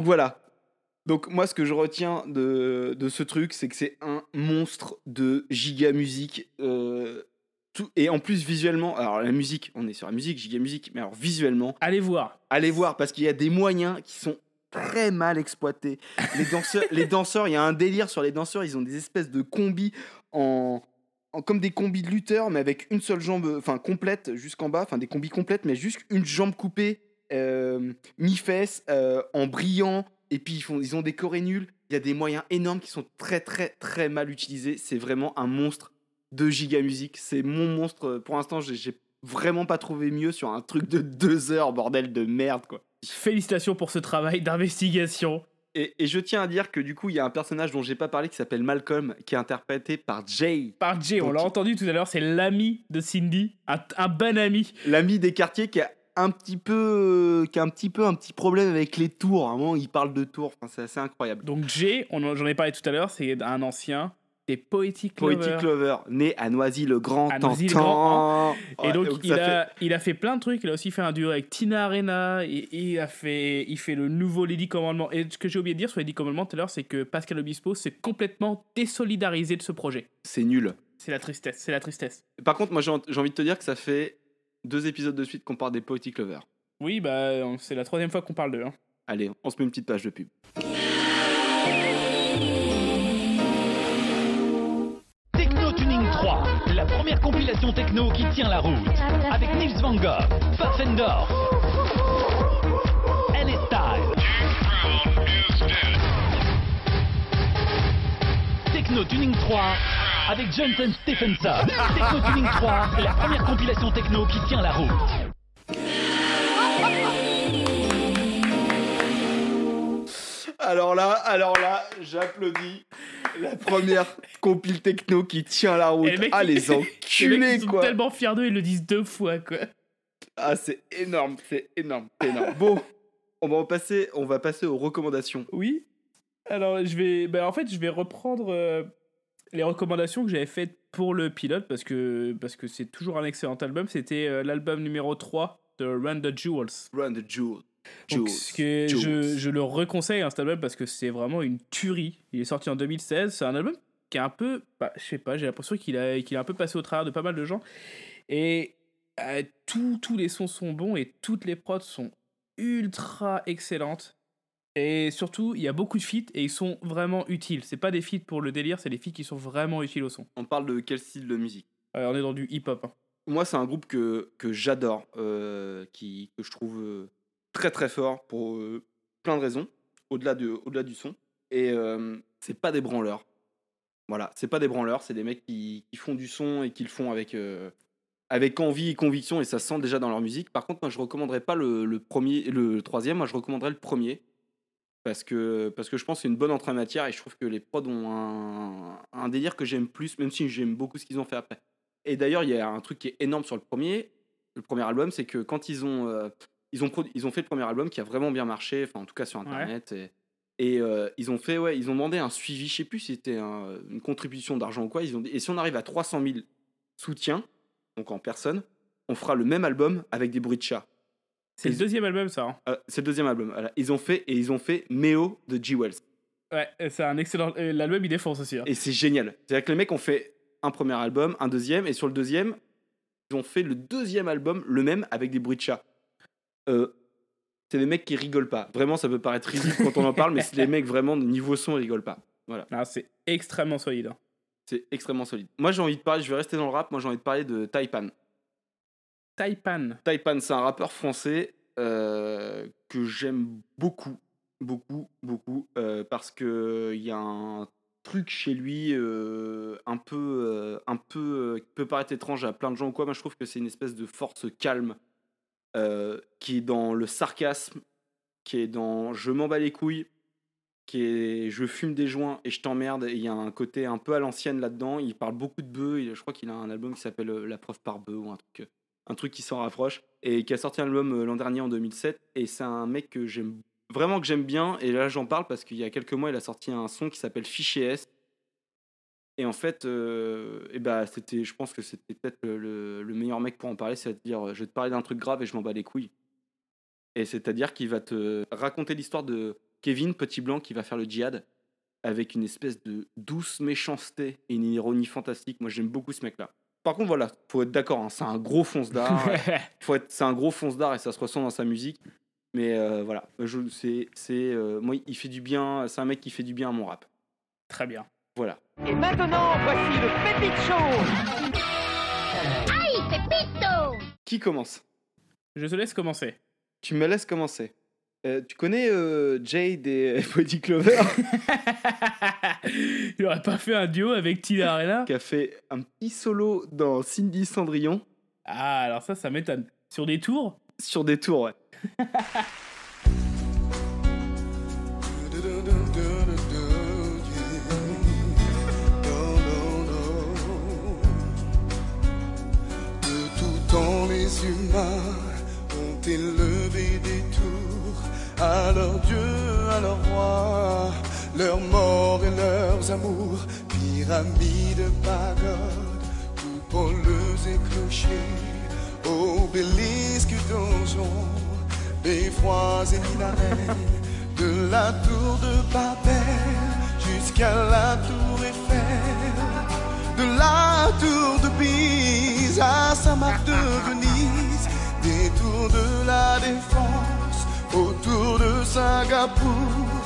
B: Donc voilà. Donc moi, ce que je retiens de, de ce truc, c'est que c'est un monstre de giga musique. euh, tout, et en plus, visuellement, alors la musique, on est sur la musique, giga musique, mais alors visuellement,
A: Allez voir.
B: allez voir, parce qu'il y a des moyens qui sont très mal exploités. Les danseurs, les danseurs, il y a un délire sur les danseurs, ils ont des espèces de combis en, comme des combis de lutteurs, mais avec une seule jambe, enfin complète jusqu'en bas, enfin des combis complètes, mais juste une jambe coupée, mi-fesse, euh, en brillant. Et puis ils, font, ils ont des corées nuls. Il y a des moyens énormes qui sont très très très mal utilisés. C'est vraiment un monstre de giga musique. C'est mon monstre. Pour l'instant, j'ai- vraiment pas trouvé mieux sur un truc de deux heures, bordel de merde quoi.
A: Félicitations pour ce travail d'investigation.
B: Et, et je tiens à dire que du coup, il y a un personnage dont j'ai pas parlé qui s'appelle Malcolm, qui est interprété par Jay,
A: Par Jay, on l'a entendu tout à l'heure, c'est l'ami de Cindy, un, un bon ami.
B: l'ami des quartiers qui a un petit peu, qui a un petit peu un petit problème avec les tours. À un moment, il parle de tours. Enfin, c'est assez incroyable.
A: Donc Jay, j'en ai parlé tout à l'heure, c'est un ancien des Poetic Lovers.
B: Poetic Lover, né à Noisy-le-Grand,
A: Noisy-le-Grand, Et
B: Ouais,
A: donc,
B: donc
A: il, a, il a fait plein de trucs. Il a aussi fait un duo avec Tina Arena. Et, et il, a fait, il fait le nouveau Lady Commandement. Et ce que j'ai oublié de dire sur Lady Commandement tout à l'heure, c'est que Pascal Obispo s'est complètement désolidarisé de ce projet.
B: C'est nul.
A: C'est la tristesse. C'est la tristesse.
B: Par contre, moi, j'ai envie de te dire que ça fait deux épisodes de suite qu'on parle des Poetic Lovers.
A: Oui, bah, c'est la troisième fois qu'on parle d'eux. hein.
B: Allez, on se met une petite page de pub.
L: Techno Tuning 3, la première compilation techno qui tient la route. Avec Nils Van Gogh, Pfaffendorf, LA Style. Techno Tuning 3 avec Jonathan Stephenson. Techno Tuning 3, la première compilation techno qui tient la route.
B: Alors là, alors là, j'applaudis la première compile techno qui tient la route.
A: Les mecs,
B: ah, les
A: les mecs,
B: enculés,
A: ils sont tellement fiers d'eux, ils le disent deux fois, quoi.
B: Ah, c'est énorme, c'est énorme, c'est énorme. Bon, on va passer, on va passer aux recommandations.
A: Oui. Alors, je vais. Ben, en fait, je vais reprendre euh, les recommandations que j'avais faites pour le pilote parce que parce que c'est toujours un excellent album. C'était euh, l'album numéro 3 de Run the Jewels.
B: Run the Jewel.
A: Donc,
B: Jewels.
A: ce que je, je le reconseille, hein, cet album, parce que c'est vraiment une tuerie. Il est sorti en 2016. C'est un album qui est un peu. Bah, je sais pas, j'ai l'impression qu'il a, qu'il est un peu passé au travers de pas mal de gens. Et euh, tous- tous les sons sont bons et toutes les prods sont ultra excellentes. Et surtout, il y a beaucoup de feats et ils sont vraiment utiles. C'est pas des feats pour le délire, c'est des feats qui sont vraiment utiles au son.
B: On parle de quel style de musique?
A: Euh, on est dans du hip-hop. hein.
B: Moi, c'est un groupe que, que j'adore, euh, qui, que je trouve euh, très très fort pour euh, plein de raisons, au-delà de, au-delà du son. Et c'est pas des branleurs. Voilà, c'est pas des branleurs, c'est des mecs qui, qui font du son et qui le font avec, avec envie et conviction, et ça se sent déjà dans leur musique. Par contre, moi, je recommanderais pas le, le premier, le troisième, moi, je recommanderais le premier. Parce que, parce que je pense que c'est une bonne entrée en matière et je trouve que les prods ont un, un délire que j'aime plus, même si j'aime beaucoup ce qu'ils ont fait après. Et d'ailleurs, il y a un truc qui est énorme sur le premier, le premier album, c'est que quand ils ont, euh, ils, ont ils ont fait le premier album qui a vraiment bien marché, enfin en tout cas sur Internet, et, et, euh, ils ont fait, ouais, ils ont demandé un suivi, je sais plus si c'était un- une contribution d'argent ou quoi, ils ont dit, et si on arrive à 300 000 soutiens, donc en personne, on fera le même album avec des bruits de chat.
A: C'est le deuxième album, ça. hein.
B: Euh, c'est le deuxième album. voilà. Ils ont fait et ils ont fait Meo de G Wells.
A: Ouais, c'est un excellent. euh, L'album, il défonce aussi. hein.
B: Et c'est génial. C'est-à-dire que les mecs ont fait un premier album, un deuxième, et sur le deuxième, ils ont fait le deuxième album, le même, avec des bruits de chat. Euh, c'est des mecs qui rigolent pas. Vraiment, ça peut paraître ridicule quand on en parle, mais c'est des mecs vraiment de niveau son, ils rigolent pas. Voilà.
A: Ah, c'est extrêmement solide. hein.
B: C'est extrêmement solide. Moi, j'ai envie de parler, je vais rester dans le rap, moi j'ai envie de parler de Taipan.
A: Taipan.
B: Taipan, c'est un rappeur français euh, que j'aime beaucoup, beaucoup, beaucoup, euh, parce que il y a un truc chez lui euh, un peu, euh, un peu, euh, qui peut paraître étrange à plein de gens ou quoi. Moi, je trouve que c'est une espèce de force calme euh, qui est dans le sarcasme, qui est dans je m'en bats les couilles, qui est je fume des joints et je t'emmerde. Il y a un côté un peu à l'ancienne là-dedans. Il parle beaucoup de bœufs. Je crois qu'il a un album qui s'appelle euh, La preuve par bœuf ou un truc, euh, un truc qui s'en rapproche. Et qui a sorti un album euh, l'an dernier en 2007. Et c'est un mec que j'aime vraiment que j'aime bien. Et là, j'en parle parce qu'il y a quelques mois, il a sorti un son qui s'appelle Fichier S. Et en fait, euh, eh ben, c'était, je pense que c'était peut-être le, le- le meilleur mec pour en parler, c'est-à-dire, je vais te parler d'un truc grave et je m'en bats les couilles. Et c'est-à-dire qu'il va te raconter l'histoire de Kevin, petit blanc, qui va faire le djihad avec une espèce de douce méchanceté et une ironie fantastique. Moi, j'aime beaucoup ce mec-là. Par contre, voilà, faut être d'accord, hein, c'est un gros fonce d'art. faut être, c'est un gros fonce d'art et ça se ressent dans sa musique. Mais euh, voilà, je, c'est, c'est, euh, moi, il fait du bien. C'est un mec qui fait du bien à mon rap.
A: Très bien.
B: Voilà.
H: Et maintenant, voici le Pépite Show
K: Aïe, Pépito
B: Qui commence?
A: Je te laisse commencer.
B: Tu me laisses commencer. Euh, tu connais euh, Jade et Body Clover?
A: Il aurait pas fait un duo avec Tina Arena
B: qui a fait un petit solo dans Cindy Cendrillon
A: Ah, alors ça, ça m'étonne. Sur des tours
B: sur des tours, ouais.
C: De tout temps, les humains ont élevé des tours à leur Dieu, à leur roi, leurs morts et leurs amours, pyramides, pagodes, coupoleuses et clochers, obélisques, donjons, beffrois et minarets, de la tour de Babel jusqu'à la tour Eiffel de la tour de Pise à Saint-Marc de Venise, des tours de la défense, autour de Singapour.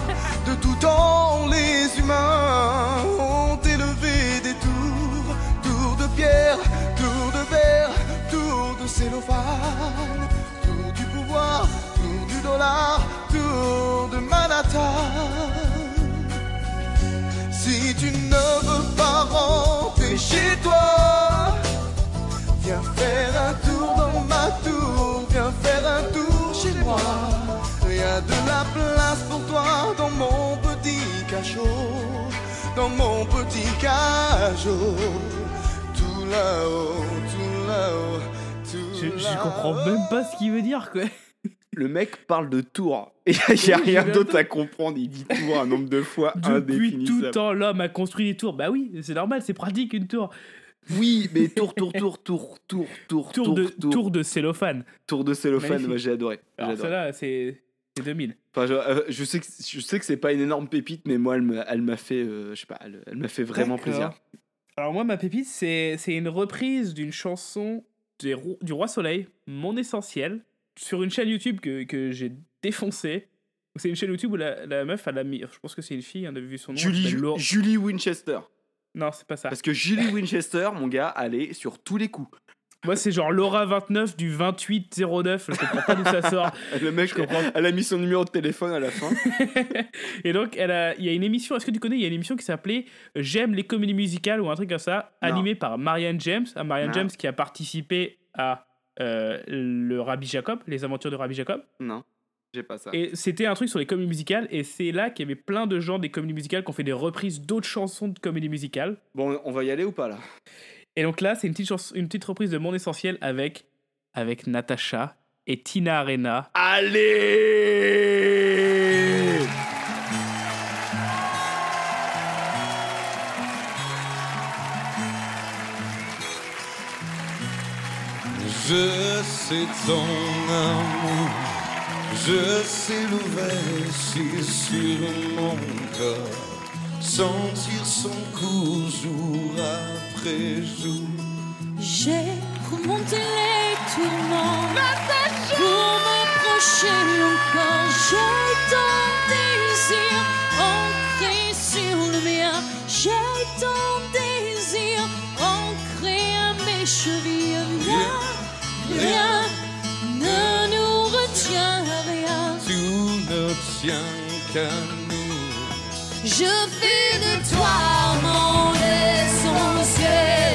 C: De tout temps, les humains ont élevé des tours, tours de pierre, tours de verre, tours de cellophane, tour du pouvoir, tour du dollar, tour de Manhattan. Si tu ne veux pas rentrer chez toi, viens faire un tour dans ma tour, viens faire un tour chez moi. A de la place pour toi dans mon petit cachot, dans mon petit cachot. Tout là-haut, tout là-haut, tout
A: Je, je comprends même pas ce qu'il veut dire, quoi.
B: Le mec parle de tours. Et il n'y a rien d'autre à comprendre. Il dit tour un nombre de fois
A: Depuis tout
B: indéfinissable.
A: temps, l'homme a construit des tours. Bah oui, c'est normal, c'est pratique une tour.
B: Oui, mais tour, tour, tour, tour, tour, tour,
A: Tour,
B: tour,
A: de,
B: tour,
A: tour de cellophane.
B: tour de cellophane. Moi, j'ai adoré. J'ai
A: Alors
B: adoré.
A: celle-là, c'est c'est 2000.
B: Enfin, je, euh, je sais que je sais que c'est pas une énorme pépite, mais moi, elle m'a fait, euh, je sais pas, elle, elle m'a fait vraiment plaisir.
A: Alors moi, ma pépite, c'est une reprise d'une chanson du Roi Soleil, Mon Essentiel, sur une chaîne YouTube que, que j'ai défoncée. C'est une chaîne YouTube où la, la meuf, elle a mis... Je pense que c'est une fille, on a vu son nom.
B: Julie, Julie Winchester.
A: Non, c'est pas ça.
B: Parce que Julie Winchester, mon gars, elle est sur tous les coups.
A: Moi, c'est genre Laura29 du 2809. Je comprends pas d'où ça sort.
B: Le mec,
A: Je comprends.
B: elle a mis son numéro de téléphone à la fin.
A: Et donc, elle a, il y a une émission, est-ce que tu connais Il y a une émission qui s'appelait J'aime les comédies musicales ou un truc comme ça,
B: Non.
A: animée par Marianne James. Ah, Marianne
B: Non.
A: James qui a participé à euh, le Rabbi Jacob, les aventures de Rabbi Jacob.
B: Non, j'ai pas ça.
A: Et c'était un truc sur les comédies musicales. Et c'est là qu'il y avait plein de gens des comédies musicales qui ont fait des reprises d'autres chansons de comédies musicales.
B: Bon, on va y aller ou pas là?
A: Et donc là, c'est une petite, une petite reprise de Mon Essentiel avec, avec Natacha et Tina Arena.
B: Allez
C: Je sais ton amour, je sais l'ouverture sur mon corps, sentir son coup jour après jour.
K: J'ai remonté les tourments pour m'approcher encore. J'ai ton désir ancré sur le mien. J'ai ton désir ancré à mes chevilles. Rien, rien ne nous retient rien.
C: Tout ne tient qu'à nous.
K: Je fais de toi mon essentiel.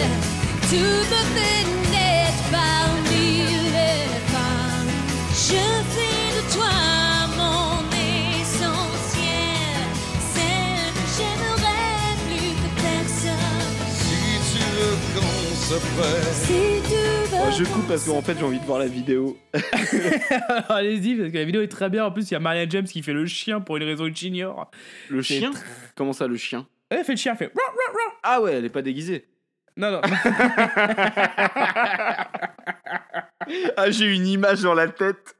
C: Si tu veux.
B: Je coupe parce qu'en fait, j'ai envie de voir la vidéo.
A: Alors, Allez-y, parce que la vidéo est très bien. En plus, il y a Marianne James qui fait le chien pour une raison que j'ignore.
B: Le
A: C'est
B: chien
A: tr-
B: Comment ça, le chien
A: Elle fait le chien, elle fait.
B: Ah ouais, elle est pas déguisée.
A: Non, non.
B: Ah, j'ai une image dans la tête.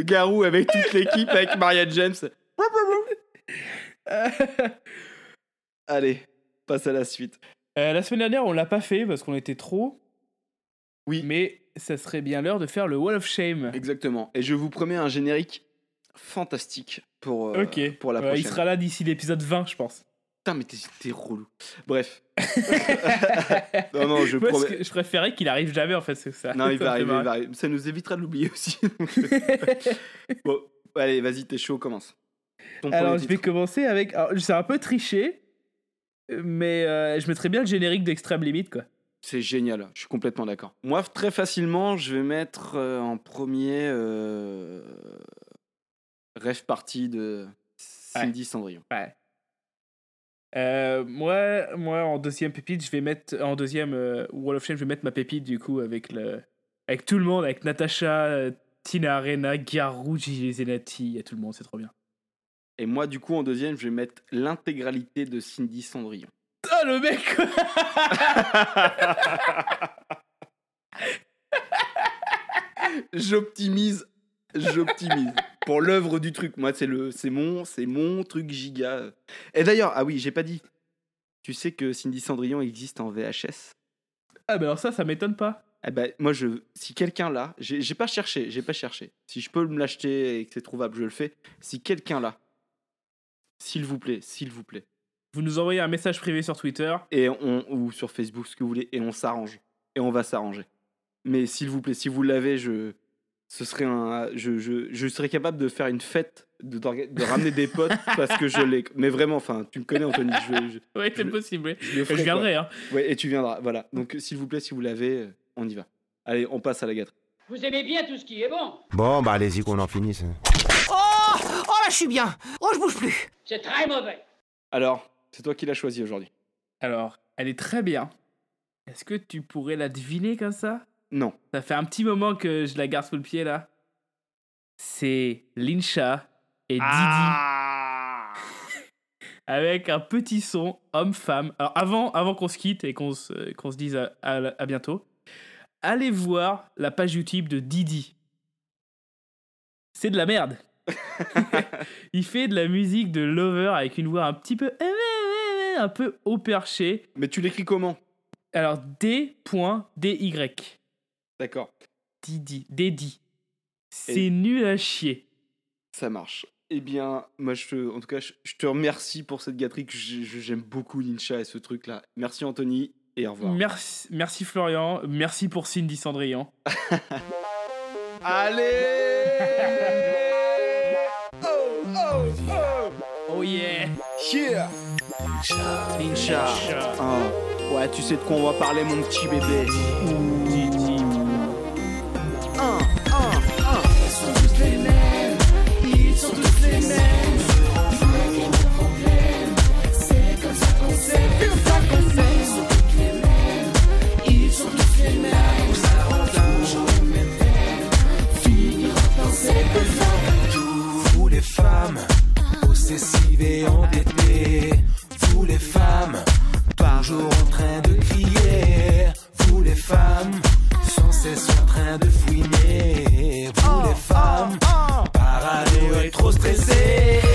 B: Garou avec toute l'équipe, avec Marianne James. Allez, passe à la suite.
A: Euh, la semaine dernière, on l'a pas fait parce qu'on était trop.
B: Oui.
A: Mais ça serait bien l'heure de faire le Wall of Shame.
B: Exactement. Et je vous promets un générique fantastique pour, euh, pour la prochaine.
A: il sera là d'ici l'épisode 20, je pense.
B: Putain, mais t'es relou. Bref. non, non, je
A: Moi,
B: promets.
A: je préférais qu'il arrive jamais en fait, c'est ça.
B: Non, il va arriver, il va arriver. Ça nous évitera de l'oublier aussi. bon, allez, vas-y, t'es chaud, commence. Ton
A: Alors, je vais
B: titre.
A: commencer avec. alors, C'est un peu triché, mais euh, je mettrais bien le générique d'Extrême Limite, quoi.
B: C'est génial, je suis complètement d'accord. Moi, très facilement, je vais mettre euh, en premier euh, Rêve Party de Cindy Cendrillon.
A: Ouais. Euh, moi, moi, en deuxième pépite, je vais mettre. En deuxième Wall of Shame, je vais mettre ma pépite, du coup, avec, le, avec tout le monde, avec Natacha, euh, Tina Arena, Garou, Gigi Zenati, il y a tout le monde, c'est trop bien.
B: Et moi, du coup, en deuxième, je vais mettre l'intégralité de Cindy Cendrillon.
A: Oh, le mec
B: J'optimise, j'optimise. Pour l'œuvre du truc, moi, c'est le, c'est mon, c'est mon truc giga. Et d'ailleurs, ah oui, j'ai pas dit. Tu sais que Cindy Cendrillon existe en VHS
A: Ah, bah alors ça, ça m'étonne pas.
B: Eh ben, moi, je, si quelqu'un l'a, j'ai j'ai pas cherché, j'ai pas cherché. Si je peux me l'acheter et que c'est trouvable, je le fais. Si quelqu'un l'a, s'il vous plaît, s'il vous plaît,
A: Vous nous envoyez un message privé sur Twitter.
B: et on ou sur Facebook, ce que vous voulez, et on s'arrange, et on va s'arranger. Mais s'il vous plaît, si vous l'avez, je, ce serait un, je, je, je serais capable de faire une fête, de, ramener des potes parce que je l'ai. Mais vraiment, enfin, tu me connais, Anthony. Je, je,
A: Oui, c'est possible. oui.
B: je ferai,
A: viendrai, hein.
B: Ouais, et tu viendras. Voilà. Donc, s'il vous plaît, si vous l'avez, euh, on y va. Allez, on passe à la gâterie.
E: Vous aimez bien tout ce qui est bon
M: Bon, bah allez-y qu'on en finisse.
J: Oh là, je suis bien Oh, je bouge plus
E: C'est très mauvais.
B: Alors, c'est toi qui l'as choisi aujourd'hui.
A: Alors, elle est très bien. Est-ce que tu pourrais la deviner comme ça?
B: Non.
A: Ça fait un petit moment que je la garde sous le pied là. C'est Lincha et Didi.
B: Ah.
A: Avec un petit son homme-femme. Alors avant, avant qu'on se quitte et qu'on se, qu'on se dise à, à- à bientôt, allez voir la page YouTube de Didi. C'est de la merde. Il fait de la musique de Lover avec une voix un petit peu un peu haut perché.
B: Mais tu l'écris comment?
A: Alors D.DY.
B: D'accord.
A: Didi. Didi. C'est nul à chier.
B: Ça marche. Eh bien, moi, je te, en tout cas, je, je te remercie pour cette gâterie que j'aime beaucoup, Lincha, et ce truc-là. Merci, Anthony, et au revoir.
A: Merci, merci Florian. Merci pour Cindy Cendrillon.
B: Allez oh
A: yeah
B: Yeah Lincha. Ah. Ouais, tu sais de quoi on va parler, mon petit bébé.
A: Didi.
B: Un, un, un.
N: Ils sont tous les mêmes, ils sont tous les mêmes. C'est comme ça qu'on s'aime, c'est comme ça qu'on s'aime. Ils sont tous les mêmes, ils sont tous les mêmes. Ça rend toujours les mêmes. Finir en danser comme ça.
K: Vous les femmes, possessives et endettées. Vous les femmes, toujours en train de crier. Vous les femmes, sans cesse en train de fouiner. Vous les femmes, parano et trop stressées.